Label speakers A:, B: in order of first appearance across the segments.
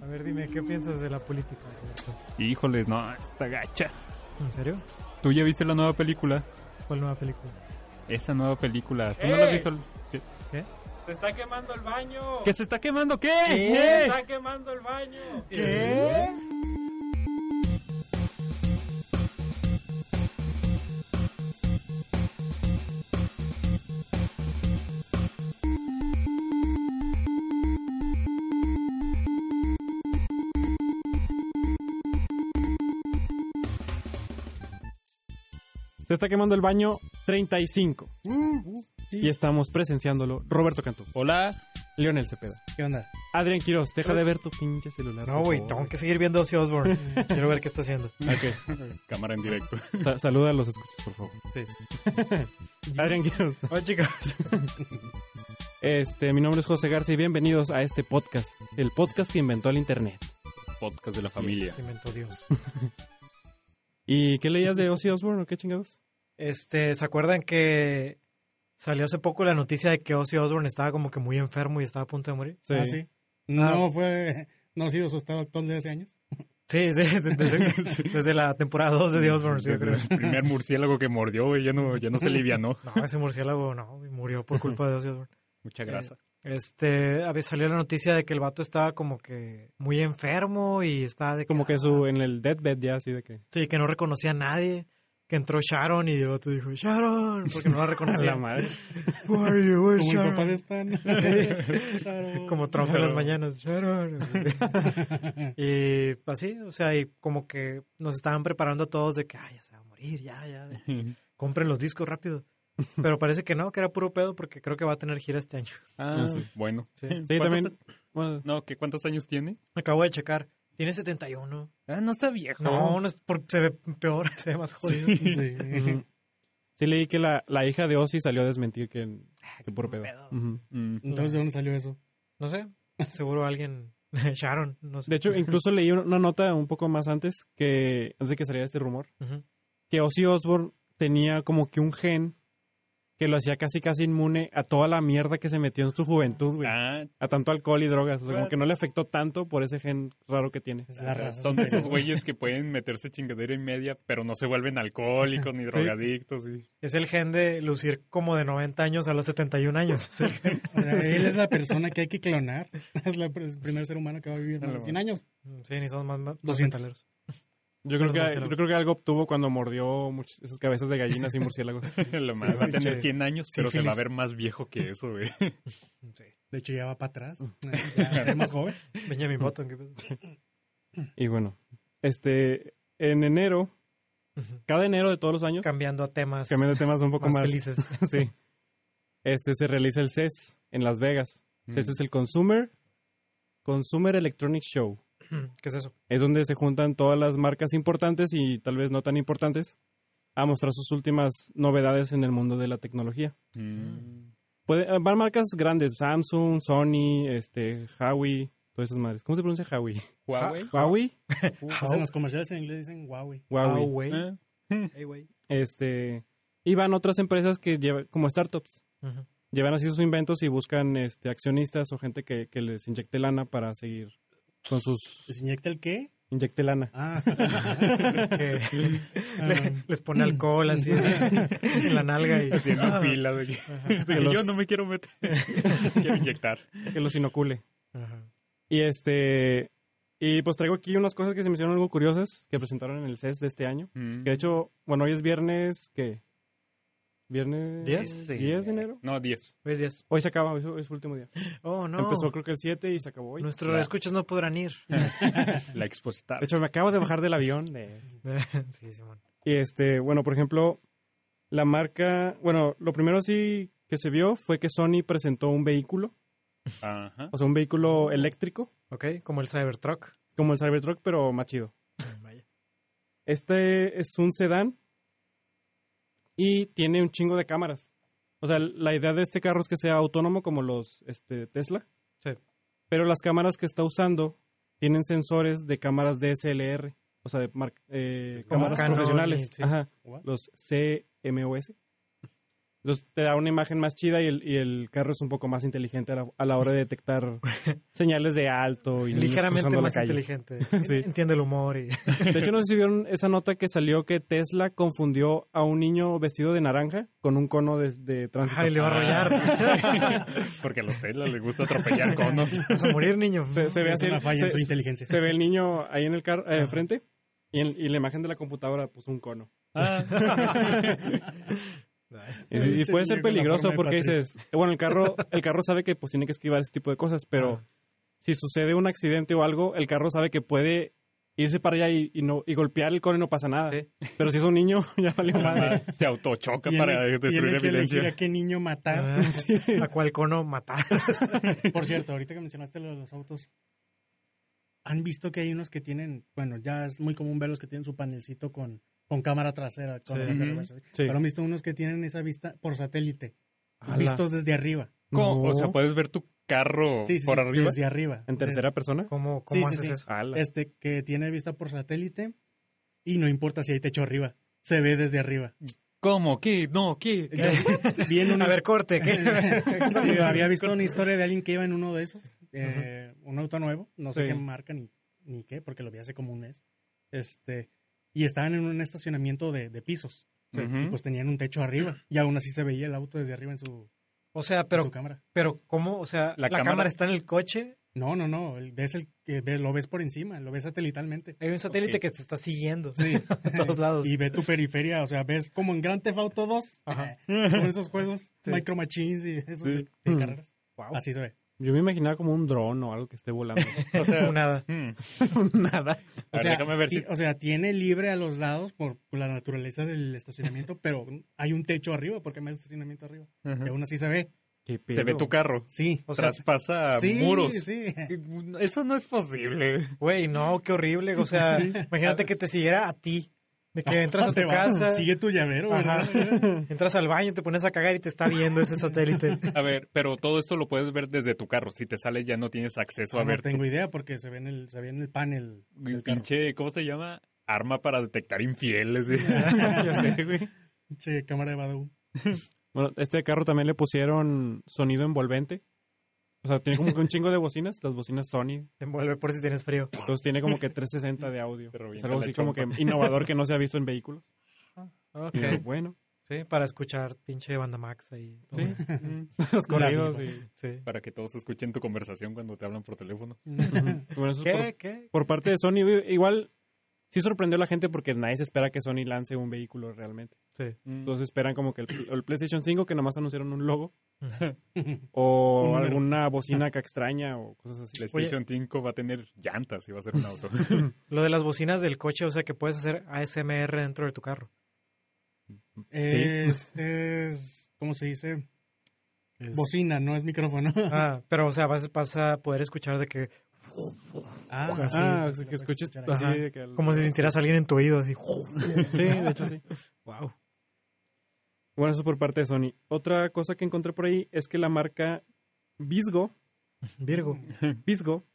A: A ver, dime, ¿qué piensas de la política? Roberto?
B: Híjole, no, está gacha.
A: ¿En serio?
B: ¿Tú ya viste la nueva película?
A: ¿Cuál nueva película?
B: Esa nueva película. ¿Tú no la has visto? ¿Qué?
A: ¿Qué?
C: Se está quemando el baño.
B: ¿Que se está quemando? ¿Qué?
C: Se
B: ¿Qué?
C: está quemando el baño.
A: ¿Qué?
D: Se está quemando el baño 35. Y estamos presenciándolo. Roberto Cantú,
B: Hola.
D: Leonel Cepeda,
A: ¿Qué onda?
D: Adrián Quiroz. Deja de ver tu pinche celular.
A: No, güey, tengo que seguir viendo Ozzy Osbourne. Quiero ver qué está haciendo.
D: Ok.
B: Cámara en directo.
D: Sa- saluda a los escuchas, por favor.
A: Sí.
D: Adrián Quiroz.
A: Hola, chicos.
D: Este, mi nombre es José Garza y bienvenidos a este podcast. El podcast que inventó el internet.
B: Podcast de la familia.
A: Se inventó Dios.
D: ¿Y qué leías de Ozzy Osbourne o qué chingados?
A: Este, ¿se acuerdan que salió hace poco la noticia de que Ozzy Osbourne estaba como que muy enfermo y estaba a punto de morir?
D: Sí.
E: Ah, sí. No fue, no ha sido su estado actual de hace años.
A: Sí, sí, desde, desde la temporada 2 de The Osbourne, sí,
B: Desde el primer murciélago que mordió, güey, ya no, ya no se livianó.
A: No, ese murciélago no, murió por culpa de Ozzy Osbourne.
B: Mucha grasa.
A: Este, a ver, salió la noticia de que el vato estaba como que muy enfermo y estaba de
D: Como que su en el deathbed ya así de que.
A: Sí, que no reconocía a nadie. Que entró Sharon y el vato dijo, Sharon, porque no la reconocía.
D: La madre.
A: Who are you? Where's
E: Como el
A: Sharon?
E: papá de Stan. Sharon.
A: Como Trump en las mañanas, Sharon. y así, o sea, y como que nos estaban preparando a todos de que, ay, ya se va a morir, ya, ya. Compren los discos rápido. Pero parece que no, que era puro pedo porque creo que va a tener gira este año.
B: Ah, bueno.
A: Sí.
D: Sí,
B: ¿Cuántos
D: también. bueno,
B: No, ¿qué, ¿cuántos años tiene?
A: Acabo de checar. Tiene 71.
B: Ah, no está viejo.
A: No, no es porque se ve peor, se ve más jodido.
E: Sí.
D: ujú. Sí leí que la, la hija de Ozzy salió a desmentir que, que puro pedo.
B: Mm.
E: Entonces, ¿de dónde salió eso?
A: No sé, seguro alguien, Sharon, no sé.
D: De hecho, incluso leí una nota un poco más antes que antes de que saliera este rumor que Ozzy Osbourne tenía como que un gen que lo hacía casi casi inmune a toda la mierda que se metió en su juventud, güey.
B: Ah,
D: A tanto alcohol y drogas. O sea, como que no le afectó tanto por ese gen raro que tiene.
E: Es la razón.
B: son de esos güeyes que pueden meterse chingadera y media, pero no se vuelven alcohólicos ni drogadictos. Y...
A: Es el gen de lucir como de 90 años a los 71 años. Es el gen.
E: O sea, él es la persona que hay que clonar. Es la- el primer ser humano que va a vivir más de 100 años.
A: Sí, ni son más, más, más
E: 200.
A: metaleros.
D: Yo creo, que, yo creo que algo obtuvo cuando mordió much- esas cabezas de gallinas y murciélagos.
B: Lo más, va a tener
A: sí.
B: 100 años, pero se va a ver más viejo que eso, güey.
A: Sí.
E: De hecho, ya va para atrás. Ya se ve más joven.
A: Benjamin Button. ¿qué pedo?
D: y bueno, este, en enero, cada enero de todos los años,
A: Cambiando a temas
D: cambiando temas un poco
A: más,
D: más,
A: felices.
D: sí. Este se realiza el CES en Las Vegas. CES
B: Mm.
D: es el Consumer Consumer Electronic Show.
A: ¿Qué es eso?
D: Es donde se juntan todas las marcas importantes y tal vez no tan importantes a mostrar sus últimas novedades en el mundo de la tecnología.
B: Mm.
D: Puede, eh, van marcas grandes, Samsung, Sony, este, Huawei, todas esas madres. ¿Cómo se pronuncia Huawei?
B: Huawei.
D: Huawei,
E: Pues en los comerciales en inglés dicen Huawei.
D: Huawei.
A: Huawei.
B: Ah.
D: Este, y van otras empresas que llevan, como startups, llevan así sus inventos y buscan este, accionistas o gente que, que les inyecte lana para seguir con sus...
E: ¿Les inyecta el qué?
D: Inyecte lana.
E: Ah.
A: Que
E: Ah,
A: le- les pone alcohol así en la nalga y
B: Haciendo fila, güey. De que
D: los-
B: Yo no me quiero meter. quiero inyectar.
D: Que los inocule.
A: Ajá.
D: Y este... Y pues traigo aquí unas cosas que se me hicieron algo curiosas que presentaron en el CES de este año.
B: Mm.
D: Que de hecho, bueno, hoy es viernes, ¿qué? ¿Viernes?
A: ¿Diez?
D: 10 de enero.
B: No, 10.
A: Pues yes.
D: Hoy se acaba, hoy es su último día.
A: Oh, no.
D: Empezó creo que el 7 y se acabó hoy.
A: Nuestros escuchas no podrán ir.
B: La expostar.
D: De hecho, me acabo de bajar del avión. de-
A: sí, Simón.
D: Y este, bueno, por ejemplo, la marca, bueno, lo primero sí que se vio fue que Sony presentó un vehículo,
B: Ajá.
D: o sea, un vehículo eléctrico,
A: Ok, como el Cybertruck.
D: como el Cybertruck, pero más chido.
A: Vaya.
D: Este es un sedán y tiene un chingo de cámaras. O sea, la idea de este carro es que sea autónomo como los este, Tesla.
A: Sí.
D: Pero las cámaras que está usando tienen sensores de cámaras DSLR, o sea, de eh, cámaras
A: Canon
D: profesionales.
A: y- sí.
D: Ajá, los CMOS. Entonces te da una imagen más chida y el, y el carro es un poco más inteligente a la, a la hora de detectar señales de alto y
A: Ligeramente
D: cruzando la
A: más
D: calle.
A: inteligente.
D: Sí.
A: Entiende el humor y...
D: De hecho, no sé si vieron esa nota que salió que Tesla confundió a un niño vestido de naranja con un cono de, de tránsito.
A: Ay, le va a arrollar.
B: Porque a los Tesla les gusta atropellar conos.
A: Vas a morir, niño.
D: Se, se ve así,
E: una falla en
D: se-
E: su inteligencia.
D: Se ve el niño ahí en el carro, eh, enfrente, y, en, y la imagen de la computadora, pues un cono.
B: Ah.
D: Y, puede ser peligroso porque dices, eh, bueno, el carro, el carro sabe que pues tiene que esquivar ese tipo de cosas, pero
A: Ah.
D: si sucede un accidente o algo, el carro sabe que puede irse para allá y, y no y golpear el cono y no pasa nada.
A: Sí.
D: Pero si es un niño, ya valió madre.
B: Se autochoca para destruir
E: tiene que elegir
B: evidencia.
E: a qué niño matar.
A: Ah, ¿A cuál cono matar?
E: Por cierto, ahorita que mencionaste lo de los autos, han visto que hay unos que tienen, bueno, ya es muy común verlos que tienen su panelcito con, con cámara trasera, con
A: Sí.
D: Sí.
E: pero han visto unos que tienen esa vista por satélite,
D: Ala.
E: vistos desde arriba.
B: ¿Cómo? O
D: No.
B: sea, puedes ver tu carro
E: Sí, sí,
B: por
E: sí,
B: arriba.
E: desde arriba.
D: ¿En tercera persona?
A: ¿Cómo, cómo haces
E: sí.
A: eso?
D: Ala.
E: Este, que tiene vista por satélite y no importa si hay techo arriba, se ve desde arriba.
B: ¿Cómo? ¿Qué? No, ¿qué?
E: En una-
A: A ver, corte. ¿qué?
E: Sí, había visto una historia de alguien que iba en uno de esos, eh, un auto nuevo, no sé qué marca ni, ni qué, porque lo vi hace como un mes. Este, y estaban en un estacionamiento de, de pisos. Y pues tenían un techo arriba. Y aún así se veía el auto desde arriba en su,
A: O sea,
E: en
A: pero,
E: su cámara.
A: pero ¿cómo? O sea,
B: La
A: la,
B: cámara-
A: cámara... está en el coche.
E: No, no, no. el- Ves el, ves- lo ves por encima, lo ves satelitalmente.
A: Hay un satélite que te está siguiendo.
E: Sí.
A: A todos lados.
E: Y ve tu periferia, o sea, ves como en Grand Theft Auto 2,
A: Ajá.
E: con esos juegos,
A: Sí.
E: Micro Machines y esos de,
B: Sí.
E: de carreras.
A: Wow.
E: Así se ve.
D: Yo me imaginaba como un dron o algo que esté volando.
B: O sea,
A: Nada.
B: hmm.
D: Nada.
B: A ver, déjame ver si...
E: o sea, tiene libre a los lados por, por la naturaleza del estacionamiento, pero hay un techo arriba porque hay más estacionamiento arriba.
B: Ajá.
E: Y aún así se ve.
D: ¿Qué
B: Se ve tu carro.
E: Sí.
A: O sea,
B: Traspasa
E: sí,
B: muros.
E: sí.
B: Eso no es posible.
A: güey, no, qué horrible. O sea, imagínate que te siguiera a ti. De que entras a
E: Te
A: tu casa,
E: Sigue tu llavero,
A: Ajá.
E: ¿verdad?
A: entras al baño, te pones a cagar y te está viendo ese satélite.
B: A ver, pero todo esto lo puedes ver desde tu carro. Si te sale ya no tienes acceso a
E: no
B: ver
E: tengo idea porque se ve en el, se ve en el panel. del carro.
B: pinche, ¿cómo se llama? Arma para detectar infieles. ¿sí?
D: ya sé, güey.
E: Che, cámara de Badu.
D: Bueno, este carro también le pusieron sonido envolvente. O sea, tiene como que un chingo de bocinas, las bocinas Sony.
A: Te envuelve por si tienes frío.
D: Entonces tiene como que 360 de audio. Es algo así como que innovador que no se ha visto en vehículos.
A: Ok.
D: Y yo, bueno,
A: Sí, para escuchar pinche banda Max ahí. todo.
D: sí. Los corridos y...
A: Sí.
B: Para que todos escuchen tu conversación cuando te hablan por teléfono.
D: Bueno, eso es por,
A: ¿Qué? ¿Qué?
D: por parte de Sony. Igual sí sorprendió a la gente porque nadie se espera que Sony lance un vehículo realmente.
A: Sí.
D: Entonces esperan como que el, el PlayStation 5 que nomás anunciaron un logo o alguna bocina acá extraña o cosas así.
B: PlayStation 5 va a tener llantas y va a ser un auto.
A: Lo de las bocinas del coche, o sea que puedes hacer ASMR dentro de tu carro.
E: Es, es, ¿cómo se dice?
A: Es-
E: Bocina, no es micrófono.
A: Ah, pero o sea, vas, vas a poder escuchar de que...
E: Ah,
A: así.
D: Ah,
E: lo
D: o sea, que escuches
E: escuchar ahí.
D: así.
A: Ajá.
D: de que el-
A: Como si sintieras a alguien en tu oído, así.
D: Sí, de hecho sí.
A: Wow.
D: Bueno, eso por parte de Sony. Otra cosa que encontré por ahí es que la marca Visgo,
A: Virgo.
D: Visgo,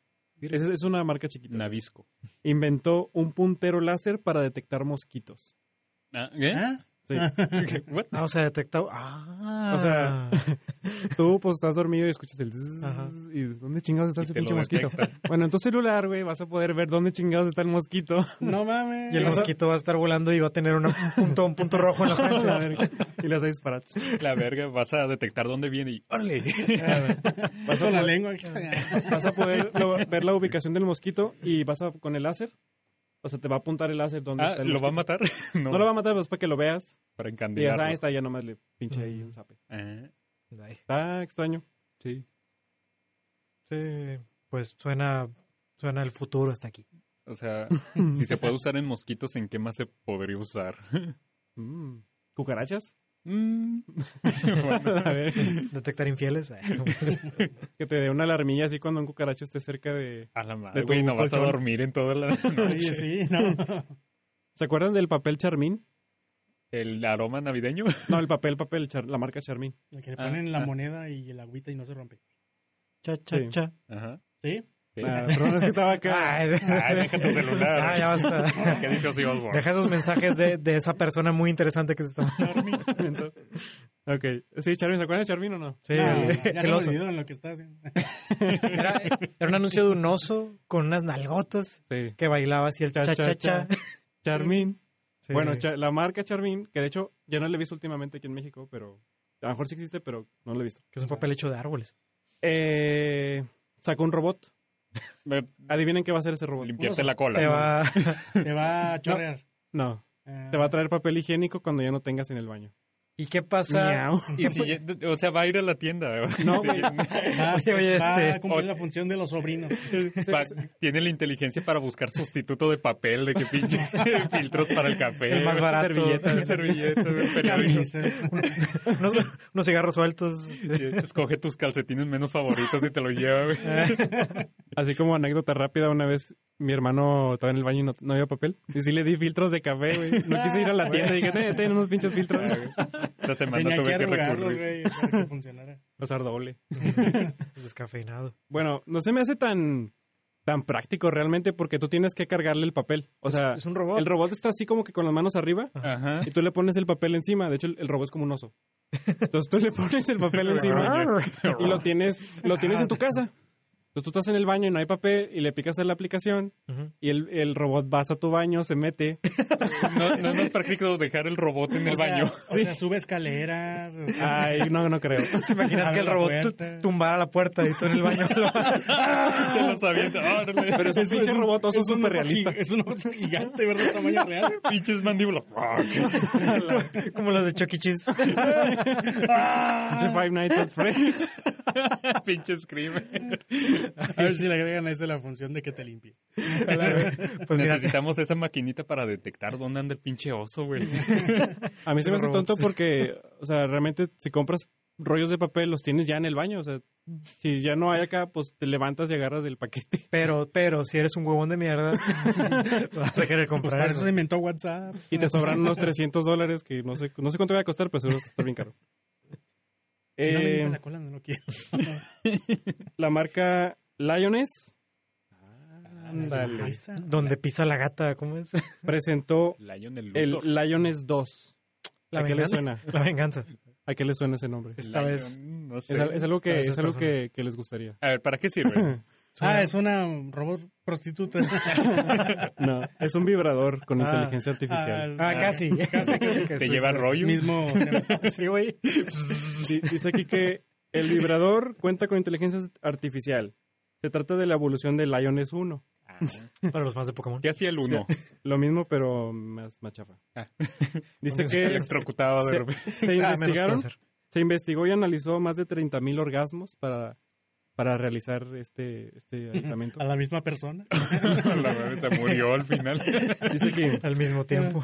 D: es, es una marca chiquita,
B: Navisco.
D: inventó un puntero láser para detectar mosquitos.
B: Ah, ¿eh?
E: ¿Ah?
D: Sí.
B: What?
A: Ah, o sea, detectado. Ah.
D: O sea, Tú, pues, estás dormido y escuchas el...
A: Ajá.
D: ¿Y dónde chingados está
B: Y
D: ese pinche mosquito? Bueno, en tu celular, güey, vas a poder ver dónde chingados está el mosquito.
E: No mames.
A: Y el mosquito va a estar volando y va a tener una- un, punto, un punto rojo en la
D: La
A: frente.
D: verga. y las disparas.
B: La verga, vas a detectar dónde viene y ¡órale!
E: Vas con la lengua.
D: Vas a poder lo- ver la ubicación del mosquito y vas a con el láser. O sea, te va a apuntar el láser donde
B: Ah,
D: está el
B: ¿lo va a matar? No,
D: No lo va a matar, pues para que lo veas.
B: para
D: Y
B: encandilarlo.
D: ah, está, ya nomás le pinche ahí un zape.
B: Ah,
A: Ay,
D: Está extraño.
B: sí.
A: Sí, pues suena, suena el futuro hasta aquí.
B: O sea, si se puede usar en mosquitos, ¿en qué más se podría usar?
D: Mm. ¿Cucarachas?
B: Mm. Bueno,
D: a ver,
A: Detectar infieles. ay,
D: que te dé una alarmilla así cuando un cucaracho esté cerca de...
B: a la
D: De
B: madre, güey, no vas a dormir en toda la
E: Sí,
B: noche.
E: sí, no.
D: ¿Se acuerdan del papel Charmín?
B: ¿El aroma navideño?
D: No, el papel, papel, Char- la marca Charmín.
E: El que le
B: Ah,
E: ponen la
B: ah.
E: moneda y el agüita y no se rompe.
A: Cha, cha,
D: Sí.
A: cha.
B: Ajá.
E: ¿Sí?
D: Ah, perdón, es que estaba acá.
A: Ay,
B: Ay, deja tu celular.
A: Ah, ya basta.
B: ¿Qué dice Ozzy Osbourne?
A: Deja esos mensajes de, de esa persona muy interesante que se está
D: ok. Sí, Charmin, ¿se acuerdan de Charmin o no?
A: Sí,
E: No, ya
A: el
E: se
A: oso.
E: olvidó en lo que está haciendo.
A: Era, era un anuncio de un oso con unas nalgotas
D: Sí.
A: que bailaba así el cha cha cha.
D: Charmin.
A: Sí.
D: Bueno, Cha- la marca Charmin, que de hecho yo no la he visto últimamente aquí en México, pero a lo mejor sí existe, pero no la he visto.
A: que es un papel hecho de árboles.
D: Eh, sacó un robot. Adivinen qué va a hacer ese robot.
B: Limpiarte la cola.
A: Te
B: ¿no?
A: va
E: Te va a chorrear.
D: No,
E: Ah,
D: te va a traer papel higiénico cuando ya no tengas en el baño.
A: ¿Y qué pasa?
D: Miau.
B: Y si ya- o sea, va a ir a la tienda.
D: No,
B: Sí.
A: Oye, oye,
E: va
A: este-
E: a cumplir la función de los sobrinos.
B: Va- tiene la inteligencia para buscar sustituto de papel, de que pinche filtros para el café.
A: El más barato.
B: Servilletas, servilletas,
A: unos, unos cigarros sueltos.
B: Sí, Escoge tus calcetines menos favoritos y te los lleva.
D: Así como anécdota rápida, una vez mi hermano estaba en el baño y no, no había papel. Y sí le di filtros de café, güey. No quise ir a la tienda y dije, ten, ten unos pinches filtros.
B: Esta semana
E: Tenía
B: tuve que
E: arrugarlos,
B: recurrir.
E: güey, para que funcionara.
D: Pasar doble.
A: Descafeinado.
D: Bueno, no se me hace tan tan práctico realmente porque tú tienes que cargarle el papel. O sea,
A: es un robot.
D: el robot está así como que con las manos arriba
B: Ajá.
D: y tú le pones el papel encima. De hecho, el, el robot es como un oso. Entonces tú le pones el papel encima y lo tienes lo tienes en tu casa. Entonces tú estás en el baño y no hay papel y le picas a la aplicación
A: Ujú.
D: y el, el robot va hasta tu baño, se mete.
B: No, no es más práctico dejar el robot en el
E: O sea,
B: baño.
E: O sea, sube escaleras. o sea,
D: Ay, no, no creo.
A: ¿Te imaginas
E: Abre
A: que el robot tumbara la puerta y tú en el baño? lo-
B: Se los avienta. ¡Órale!
D: Pero es un pinche robot
E: es un
D: súper realista.
E: Es un oso gigante, ¿verdad? Tamaño real.
B: Pinches mandíbulas.
A: como los de Chucky E. Cheese.
D: Pinche Five Nights at Freddy's.
B: Pinches crimen.
E: A ver si le agregan a eso la función de que te limpie.
A: Pues mira,
B: Necesitamos esa maquinita para detectar dónde anda el pinche oso, güey.
D: A mí se me hace tonto porque, o sea, realmente si compras rollos de papel, los tienes ya en el baño. O sea, si ya no hay acá, pues te levantas y agarras del paquete.
A: pero, pero, si eres un huevón de mierda, vas a querer
E: Pues
A: comprar
E: para
A: eso.
E: eso se inventó WhatsApp.
D: Y te sobran unos 300 dólares que no sé, no sé cuánto va a costar, pero seguro que está bien caro.
E: Si no me
D: Eh,
E: la cola, no lo quiero.
D: la marca Lioness Ándale.
E: Esa.
A: Donde pisa la gata, ¿cómo es?
D: presentó
B: Lion el
D: el. Lioness 2.
A: La
D: ¿A qué le suena?
A: La venganza.
D: ¿A qué le suena ese nombre?
A: Esta
B: Lion,
A: vez.
B: No sé.
D: Es, al- es algo que, es algo que, que les gustaría.
B: A ver, ¿para qué sirve?
E: Ah, es una robot prostituta.
D: No, es un vibrador con
A: Ah.
D: inteligencia artificial.
A: Ah, casi. casi, casi que
B: ¿Te lleva rollo?
E: Mismo.
A: Sí, güey.
D: Di- Dice aquí que el vibrador cuenta con inteligencia artificial. Se trata de la evolución del Lioness 1.
B: Ah,
A: Para los fans de Pokémon.
B: ¿Qué hacía el uno?
D: Lo mismo, pero más, más chafa.
B: Ah.
D: Dice que es-
B: Electrocutado de
D: se,
B: repente.
D: se
A: Ah, menos
D: investigaron, se investigó y analizó más de 30.000 orgasmos para, para realizar este, este aditamiento.
E: A la misma persona.
B: La se murió al final.
D: Dice que
A: Al mismo tiempo.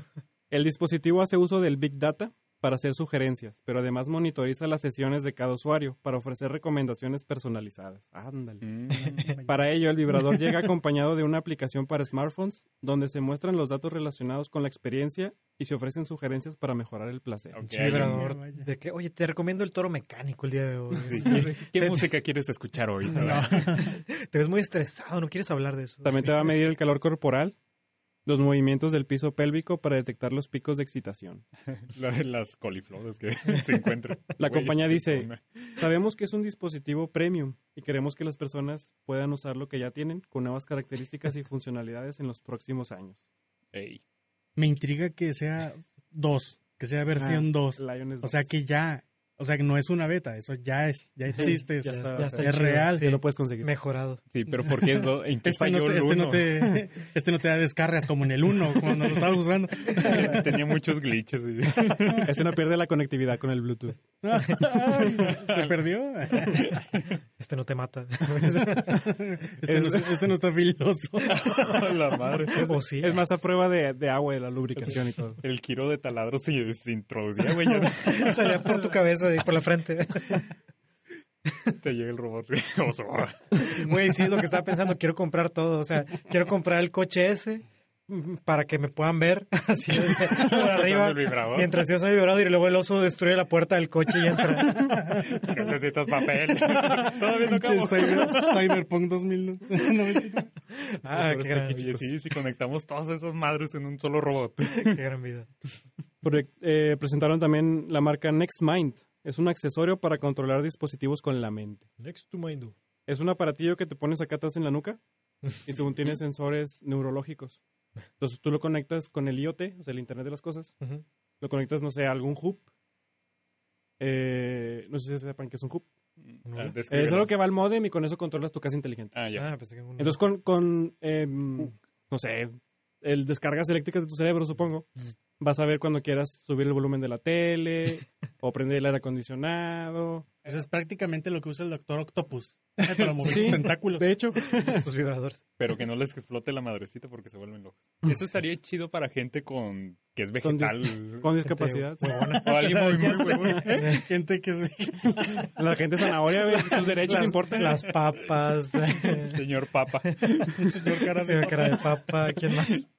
D: el dispositivo hace uso del Big Data para hacer sugerencias, pero además monitoriza las sesiones de cada usuario para ofrecer recomendaciones personalizadas. Ándale.
B: Mm.
D: Para ello, el vibrador llega acompañado de una aplicación para smartphones donde se muestran los datos relacionados con la experiencia y se ofrecen sugerencias para mejorar el placer.
B: Ok,
A: Pinche vibrador. De que, oye, te recomiendo el toro mecánico el día de hoy.
B: Sí. ¿Qué música quieres escuchar hoy?
A: Te ves muy estresado, no quieres hablar de eso.
D: También te va a medir el calor corporal, los movimientos del piso pélvico para detectar los picos de excitación.
B: La de las coliflores que se encuentran.
D: La compañía dice-. Sabemos que es un dispositivo premium y queremos que las personas puedan usar lo que ya tienen con nuevas características y funcionalidades en los próximos años.
B: Ey.
E: Me intriga que sea dos, que sea versión
D: Ah,
E: 2.
D: Lioness
E: O sea
D: 2.
E: que ya, o sea que no es una beta, eso ya es, ya existe,
D: ya
E: es,
D: está,
A: ya está
E: es
A: chido.
E: real.
D: Ya lo puedes conseguir.
A: Mejorado.
B: Sí, pero ¿por qué? no? ¿En qué
E: Este
B: falló
E: no, te,
B: el
E: este, no te, este no te da descargas como en el 1, cuando lo estabas usando.
B: Tenía muchos glitches. y-
D: Este no pierde la conectividad con el Bluetooth.
E: Se perdió.
A: Este no te mata.
E: Este, no, este no está filoso.
B: la madre.
A: o sí.
D: Es más a prueba de, de agua, de la lubricación y todo.
B: El giro de taladro se, se introducía, güey.
A: Salía por tu cabeza y por la frente.
B: te llega el robot.
A: Güey, sí, es lo que estaba pensando. Quiero comprar todo. O sea, quiero comprar el coche ese mm, para que me puedan ver así por arriba. Mientras yo soy vibrador y luego el oso destruye la puerta del coche y entra.
B: Necesitas papel. Todavía no acabo.
E: Cyberpunk 2099.
A: ah, qué gran,
B: sí, si conectamos todas esas madres en un solo robot.
A: qué gran vida.
D: Eh, presentaron también la marca NextMind. Es un accesorio para controlar dispositivos con la mente.
A: Next to my do.
D: Es un aparatillo que te pones acá atrás en la nuca y según tiene sensores neurológicos. Entonces tú lo conectas con el IoT, o sea, el Internet de las Cosas. Lo conectas, no sé, a algún hub. Eh, no sé si sepan qué es un hub.
B: Ah,
D: Eh,
B: descríbelo.
D: es algo que va al modem y con eso controlas tu casa inteligente.
B: Ah, ya.
A: Ah, pensé que un-
D: Entonces con, con em, no sé, el descargas eléctricas de tu cerebro, supongo, vas a ver cuando quieras subir el volumen de la tele o prender el aire acondicionado.
E: Eso es prácticamente lo que usa el Doctor Octopus. Para mover
D: Sí,
E: sus tentáculos.
D: De hecho,
A: sus vibradores.
B: Pero que no les explote la madrecita porque se vuelven locos. Eso estaría chido para gente con que es
D: Con dis-
B: vegetal.
D: con discapacidad.
B: o alguien muy, muy.
E: Gente que es
D: La gente zanahoria, sus derechos
A: Las-
D: importan.
A: Las papas.
B: Señor Papa.
E: señor cara de
A: Señora cara de papa. ¿Quién más?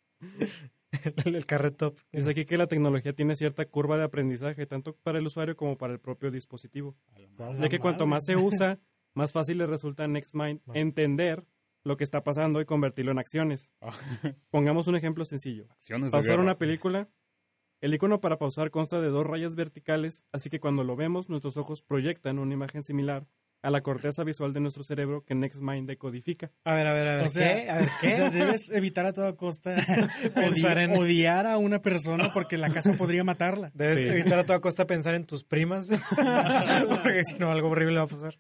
A: El, carretop.
D: Dice aquí que la tecnología tiene cierta curva de aprendizaje, tanto para el usuario como para el propio dispositivo. Ya que cuanto más se usa, más fácil le resulta a NextMind entender lo que está pasando y convertirlo en acciones. Pongamos un ejemplo sencillo.
B: Acciones
D: Pausar una película. El icono para pausar consta de dos rayas verticales, así que cuando lo vemos, nuestros ojos proyectan una imagen similar a la corteza visual de nuestro cerebro que NextMind decodifica.
A: A ver, a ver, a ver.
E: O sea,
A: ¿Qué? A ver,
E: O sea,
A: ¿qué?
E: debes evitar a toda costa
A: Pensar en-
E: odiar a una persona porque la casa podría matarla.
A: Debes
D: Sí.
A: evitar a toda costa pensar en tus primas. Porque si no, algo horrible va a pasar.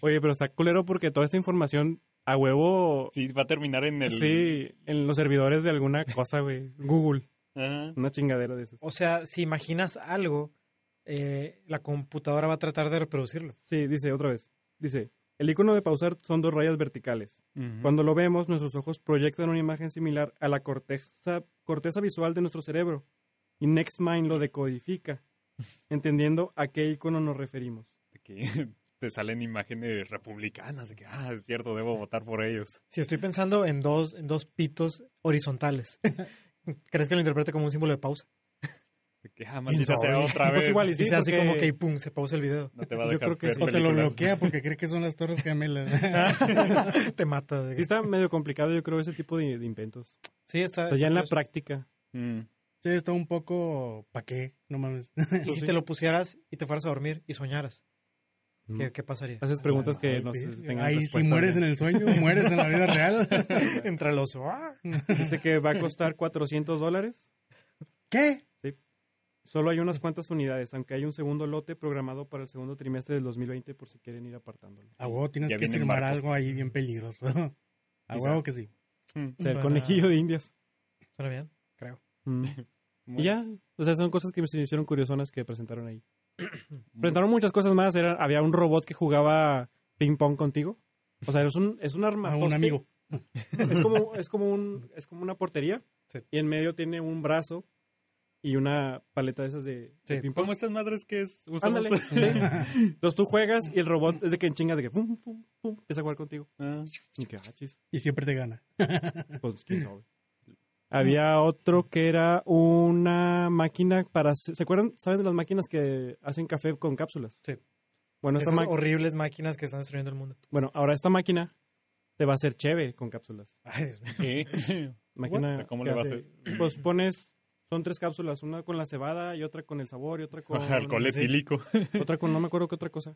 D: Oye, pero está culero porque toda esta información a huevo,
B: Sí, va a terminar en el.
D: sí, en los servidores de alguna cosa, güey. Google,
B: Ajá.
D: una chingadera de esas.
A: O sea, si imaginas algo, eh, la computadora va a tratar de reproducirlo.
D: Sí, dice otra vez. Dice, el icono de pausar son dos rayas verticales. Cuando lo vemos, nuestros ojos proyectan una imagen similar a la corteza, corteza visual de nuestro cerebro. Y NextMind lo decodifica, entendiendo a qué icono nos referimos.
B: De que te salen imágenes republicanas. De que, ah, es cierto, debo votar por ellos.
A: Si estoy pensando en dos, en dos pitos horizontales, ¿crees que lo interprete como un símbolo de pausa?
B: Que, ah, maldita sea
A: Sorry.
B: otra
D: Pues
B: vez.
D: igual y
A: Y
D: sí,
A: así
D: porque-
A: como que y pum, se pausa el video.
B: No te va a
D: Yo
B: dejar
D: creo que sí.
E: O te lo bloquea porque cree que son las torres gemelas.
A: Te mata.
D: Sí está medio complicado, yo creo, ese tipo de, de inventos.
A: Sí, está.
D: O sea,
A: está
D: ya en la
A: curioso.
D: práctica.
B: Mm.
E: Sí, está un poco... ¿Pa' qué? No mames.
A: Y si te lo pusieras y te fueras a dormir y soñaras, ¿qué, qué pasaría?
D: Haces preguntas que
E: Ay,
D: no tengan
E: Ahí si mueres
D: güey.
E: en el sueño, mueres en la vida real.
A: Entre los. ¡ah!
D: Dice que va a costar 400 dólares.
E: ¿Qué?
D: Solo hay unas cuantas unidades, aunque hay un segundo lote programado para el segundo trimestre del 2020 por si quieren ir apartándolo.
E: A huevo tienes
B: Ya
E: que firmar algo ahí bien peligroso. A huevo que sí.
B: Mm.
D: O sea, el
A: Suena-
D: conejillo de indias.
A: Suena bien, creo.
D: Mm. Y ya, o sea, son cosas que me se me hicieron curiosonas que presentaron ahí. Presentaron muchas cosas más. Era, había un robot que jugaba ping pong contigo. O sea, es un, es un arma.
E: A un amigo.
D: Es como, es como un, es como una portería.
A: Sí.
D: Y en medio tiene un brazo y una paleta de esas de, de
A: Sí.
D: pong.
B: ¿Cómo estas madres que es? usamos?
D: Ándale. sí. Entonces tú juegas y el robot es de que en chinga de que pum, pum, pum, empieza a jugar contigo.
B: Ah,
D: Y que, ah.
E: Y siempre te gana.
D: Pues quién sabe. Había otro que era una máquina para... ¿Se acuerdan? ¿Saben de las máquinas que hacen café con cápsulas?
A: Sí.
D: Bueno, esta
A: Esas horribles máquinas que están destruyendo el mundo.
D: bueno, ahora esta máquina te va a hacer cheve con cápsulas.
A: Ay, Dios mío.
B: ¿qué?
D: Máquina
B: ¿Cómo le va a
D: hace- Pues pones... Son tres cápsulas, una con la cebada y otra con el sabor y otra con...
B: Alcohol etílico.
D: Otra con no me acuerdo qué otra cosa.